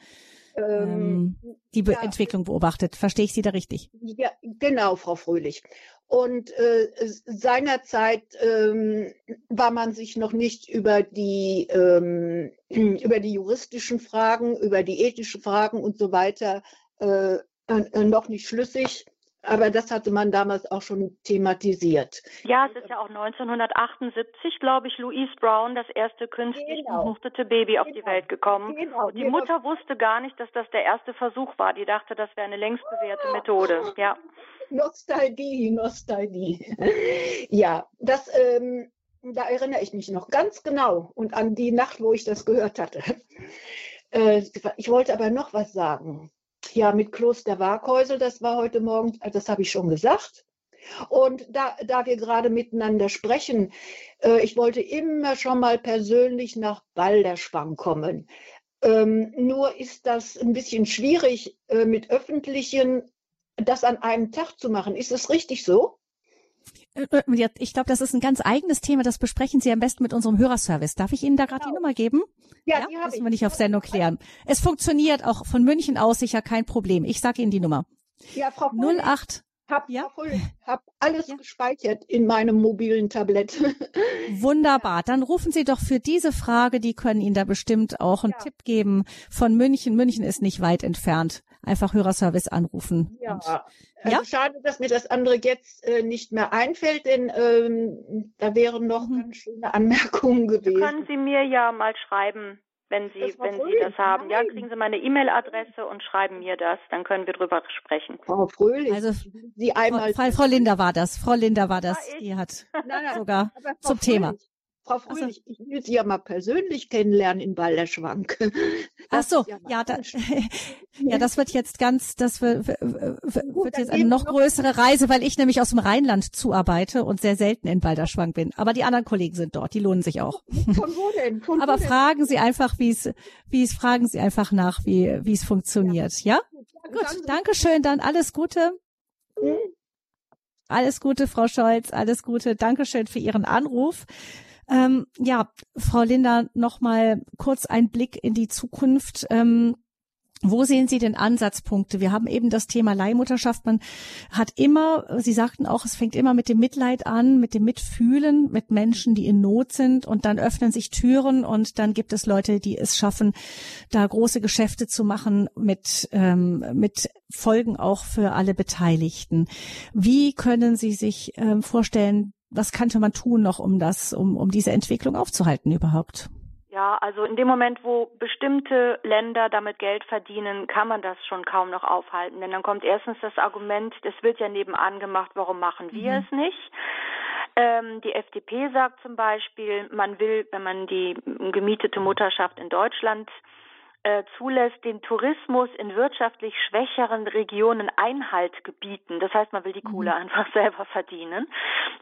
ähm, ähm, die Be ja, Entwicklung beobachtet. Verstehe ich Sie da richtig? Ja, genau, Frau Fröhlich. Und äh, seinerzeit ähm, war man sich noch nicht über die, ähm, über die juristischen Fragen, über die ethischen Fragen und so weiter äh, äh noch nicht schlüssig. Aber das hatte man damals auch schon thematisiert. Ja, es ist ja auch 1978, glaube ich, Louise Brown, das erste künstlich genau. befruchtete Baby genau. auf die genau. Welt gekommen. Genau. Und die Mutter wusste gar nicht, dass das der erste Versuch war. Die dachte, das wäre eine längst bewährte Methode. Ja. Nostalgie, Nostalgie. ja, das, ähm, da erinnere ich mich noch ganz genau und an die Nacht, wo ich das gehört hatte. Äh, ich wollte aber noch was sagen. Ja, mit Kloster Warkhäusel, das war heute Morgen, äh, das habe ich schon gesagt. Und da, da wir gerade miteinander sprechen, äh, ich wollte immer schon mal persönlich nach Balderschwang kommen. Ähm, nur ist das ein bisschen schwierig, äh, mit öffentlichen das an einem Tag zu machen. Ist es richtig so? Äh, ich glaube, das ist ein ganz eigenes Thema. Das besprechen Sie am besten mit unserem Hörerservice. Darf ich Ihnen da gerade genau. die Nummer geben? Ja, ja die. Müssen wir nicht auf Sendung klären. Es funktioniert auch von München aus sicher kein Problem. Ich sage Ihnen die Nummer. Ja, Frau 08 hab, ja? hab alles ja. gespeichert in meinem mobilen Tablett. Wunderbar. Dann rufen Sie doch für diese Frage, die können Ihnen da bestimmt auch einen ja. Tipp geben von München. München ist nicht weit entfernt einfach Hörerservice anrufen. Ja, und, also ja? schade, dass mir das andere jetzt äh, nicht mehr einfällt, denn ähm, da wären noch mhm. ganz schöne Anmerkungen gewesen. Können Sie mir ja mal schreiben, wenn Sie, wenn Sie das haben. Nein. Ja, kriegen Sie meine E-Mail-Adresse und schreiben mir das, dann können wir drüber sprechen. Frau Fröhlich, also Sie einmal Frau, Frau Linda war das. Frau Linda war das. Ja, die hat nein, nein, sogar zum Fröhlich, Thema. Frau Fröhlich, also, ich will Sie ja mal persönlich kennenlernen in Balderschwank. Ach so, ja, ja, da, ja, das wird jetzt ganz, das wird, wird jetzt eine noch größere Reise, weil ich nämlich aus dem Rheinland zuarbeite und sehr selten in Balderschwank bin. Aber die anderen Kollegen sind dort, die lohnen sich auch. Von wo denn? Von Aber wo fragen denn? Sie einfach, wie es, wie es, fragen Sie einfach nach, wie, wie es funktioniert, ja? ja? Gut, danke schön, dann alles Gute. Alles Gute, Frau Scholz, alles Gute. Dankeschön für Ihren Anruf. Ähm, ja, Frau Linda, noch mal kurz ein Blick in die Zukunft. Ähm, wo sehen Sie denn Ansatzpunkte? Wir haben eben das Thema Leihmutterschaft. Man hat immer, Sie sagten auch, es fängt immer mit dem Mitleid an, mit dem Mitfühlen mit Menschen, die in Not sind und dann öffnen sich Türen und dann gibt es Leute, die es schaffen, da große Geschäfte zu machen mit, ähm, mit Folgen auch für alle Beteiligten. Wie können Sie sich ähm, vorstellen, was könnte man tun noch, um das, um, um diese Entwicklung aufzuhalten überhaupt? Ja, also in dem Moment, wo bestimmte Länder damit Geld verdienen, kann man das schon kaum noch aufhalten. Denn dann kommt erstens das Argument, es wird ja nebenan gemacht, warum machen wir mhm. es nicht? Ähm, die FDP sagt zum Beispiel, man will, wenn man die gemietete Mutterschaft in Deutschland zulässt, den Tourismus in wirtschaftlich schwächeren Regionen Einhalt gebieten. Das heißt, man will die mhm. Kohle einfach selber verdienen,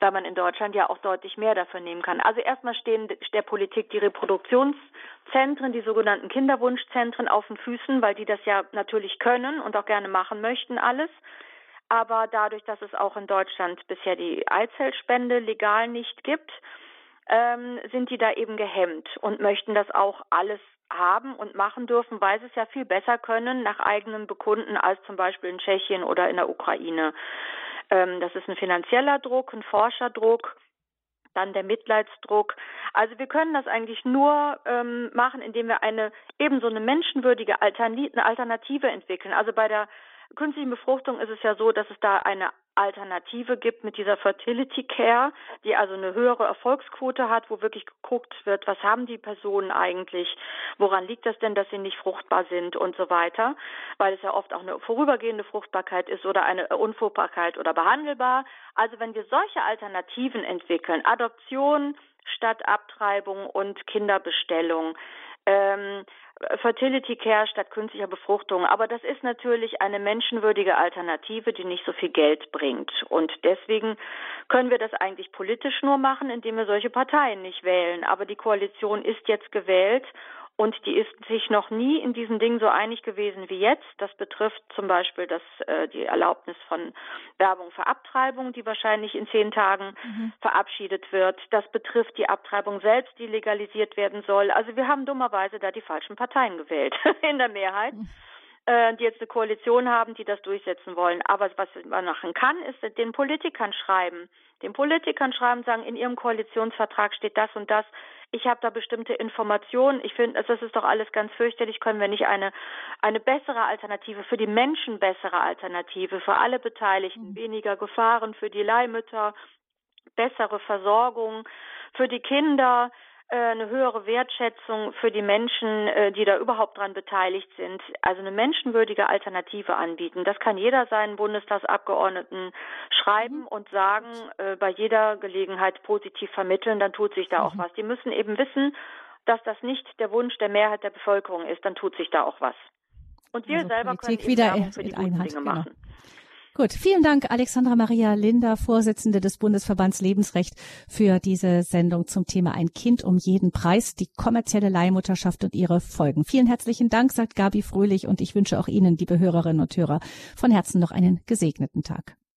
weil man in Deutschland ja auch deutlich mehr dafür nehmen kann. Also erstmal stehen der Politik die Reproduktionszentren, die sogenannten Kinderwunschzentren auf den Füßen, weil die das ja natürlich können und auch gerne machen möchten, alles. Aber dadurch, dass es auch in Deutschland bisher die Eizellspende legal nicht gibt, ähm, sind die da eben gehemmt und möchten das auch alles haben und machen dürfen, weil sie es ja viel besser können nach eigenem Bekunden als zum Beispiel in Tschechien oder in der Ukraine. Ähm, das ist ein finanzieller Druck, ein Forscherdruck, dann der Mitleidsdruck. Also wir können das eigentlich nur ähm, machen, indem wir eine ebenso eine menschenwürdige Alternative entwickeln. Also bei der künstlichen Befruchtung ist es ja so, dass es da eine Alternative gibt mit dieser Fertility Care, die also eine höhere Erfolgsquote hat, wo wirklich geguckt wird, was haben die Personen eigentlich, woran liegt das denn, dass sie nicht fruchtbar sind und so weiter, weil es ja oft auch eine vorübergehende Fruchtbarkeit ist oder eine Unfruchtbarkeit oder behandelbar. Also wenn wir solche Alternativen entwickeln, Adoption statt Abtreibung und Kinderbestellung, ähm, Fertility Care statt künstlicher Befruchtung. Aber das ist natürlich eine menschenwürdige Alternative, die nicht so viel Geld bringt. Und deswegen können wir das eigentlich politisch nur machen, indem wir solche Parteien nicht wählen. Aber die Koalition ist jetzt gewählt und die ist sich noch nie in diesen Dingen so einig gewesen wie jetzt. Das betrifft zum Beispiel das, äh, die Erlaubnis von Werbung für Abtreibung, die wahrscheinlich in zehn Tagen mhm. verabschiedet wird. Das betrifft die Abtreibung selbst, die legalisiert werden soll. Also wir haben dummerweise da die falschen Parteien gewählt in der Mehrheit. Mhm äh, die jetzt eine Koalition haben, die das durchsetzen wollen. Aber was man machen kann, ist den Politikern schreiben. Den Politikern schreiben, sagen, in ihrem Koalitionsvertrag steht das und das ich habe da bestimmte Informationen. Ich finde, das ist doch alles ganz fürchterlich. Können wir nicht eine, eine bessere Alternative, für die Menschen bessere Alternative, für alle Beteiligten, mhm. weniger Gefahren für die Leihmütter, bessere Versorgung für die Kinder, eine höhere Wertschätzung für die Menschen, äh, die da überhaupt dran beteiligt sind, also eine menschenwürdige Alternative anbieten. Das kann jeder seinen Bundestagsabgeordneten schreiben mhm. und sagen, äh, bei jeder Gelegenheit positiv vermitteln, dann tut sich da auch mhm. was. Die müssen eben wissen, dass das nicht der Wunsch der Mehrheit der Bevölkerung ist, dann tut sich da auch was. Und wir also selber Politik können wieder für die Einheit, Dinge genau. Gut, vielen Dank, Alexandra Maria Linder, Vorsitzende des Bundesverbands Lebensrecht, für diese Sendung zum Thema Ein Kind um jeden Preis, die kommerzielle Leihmutterschaft und ihre Folgen. Vielen herzlichen Dank, sagt Gabi Fröhlich, und ich wünsche auch Ihnen, liebe Hörerinnen und Hörer, von Herzen noch einen gesegneten Tag.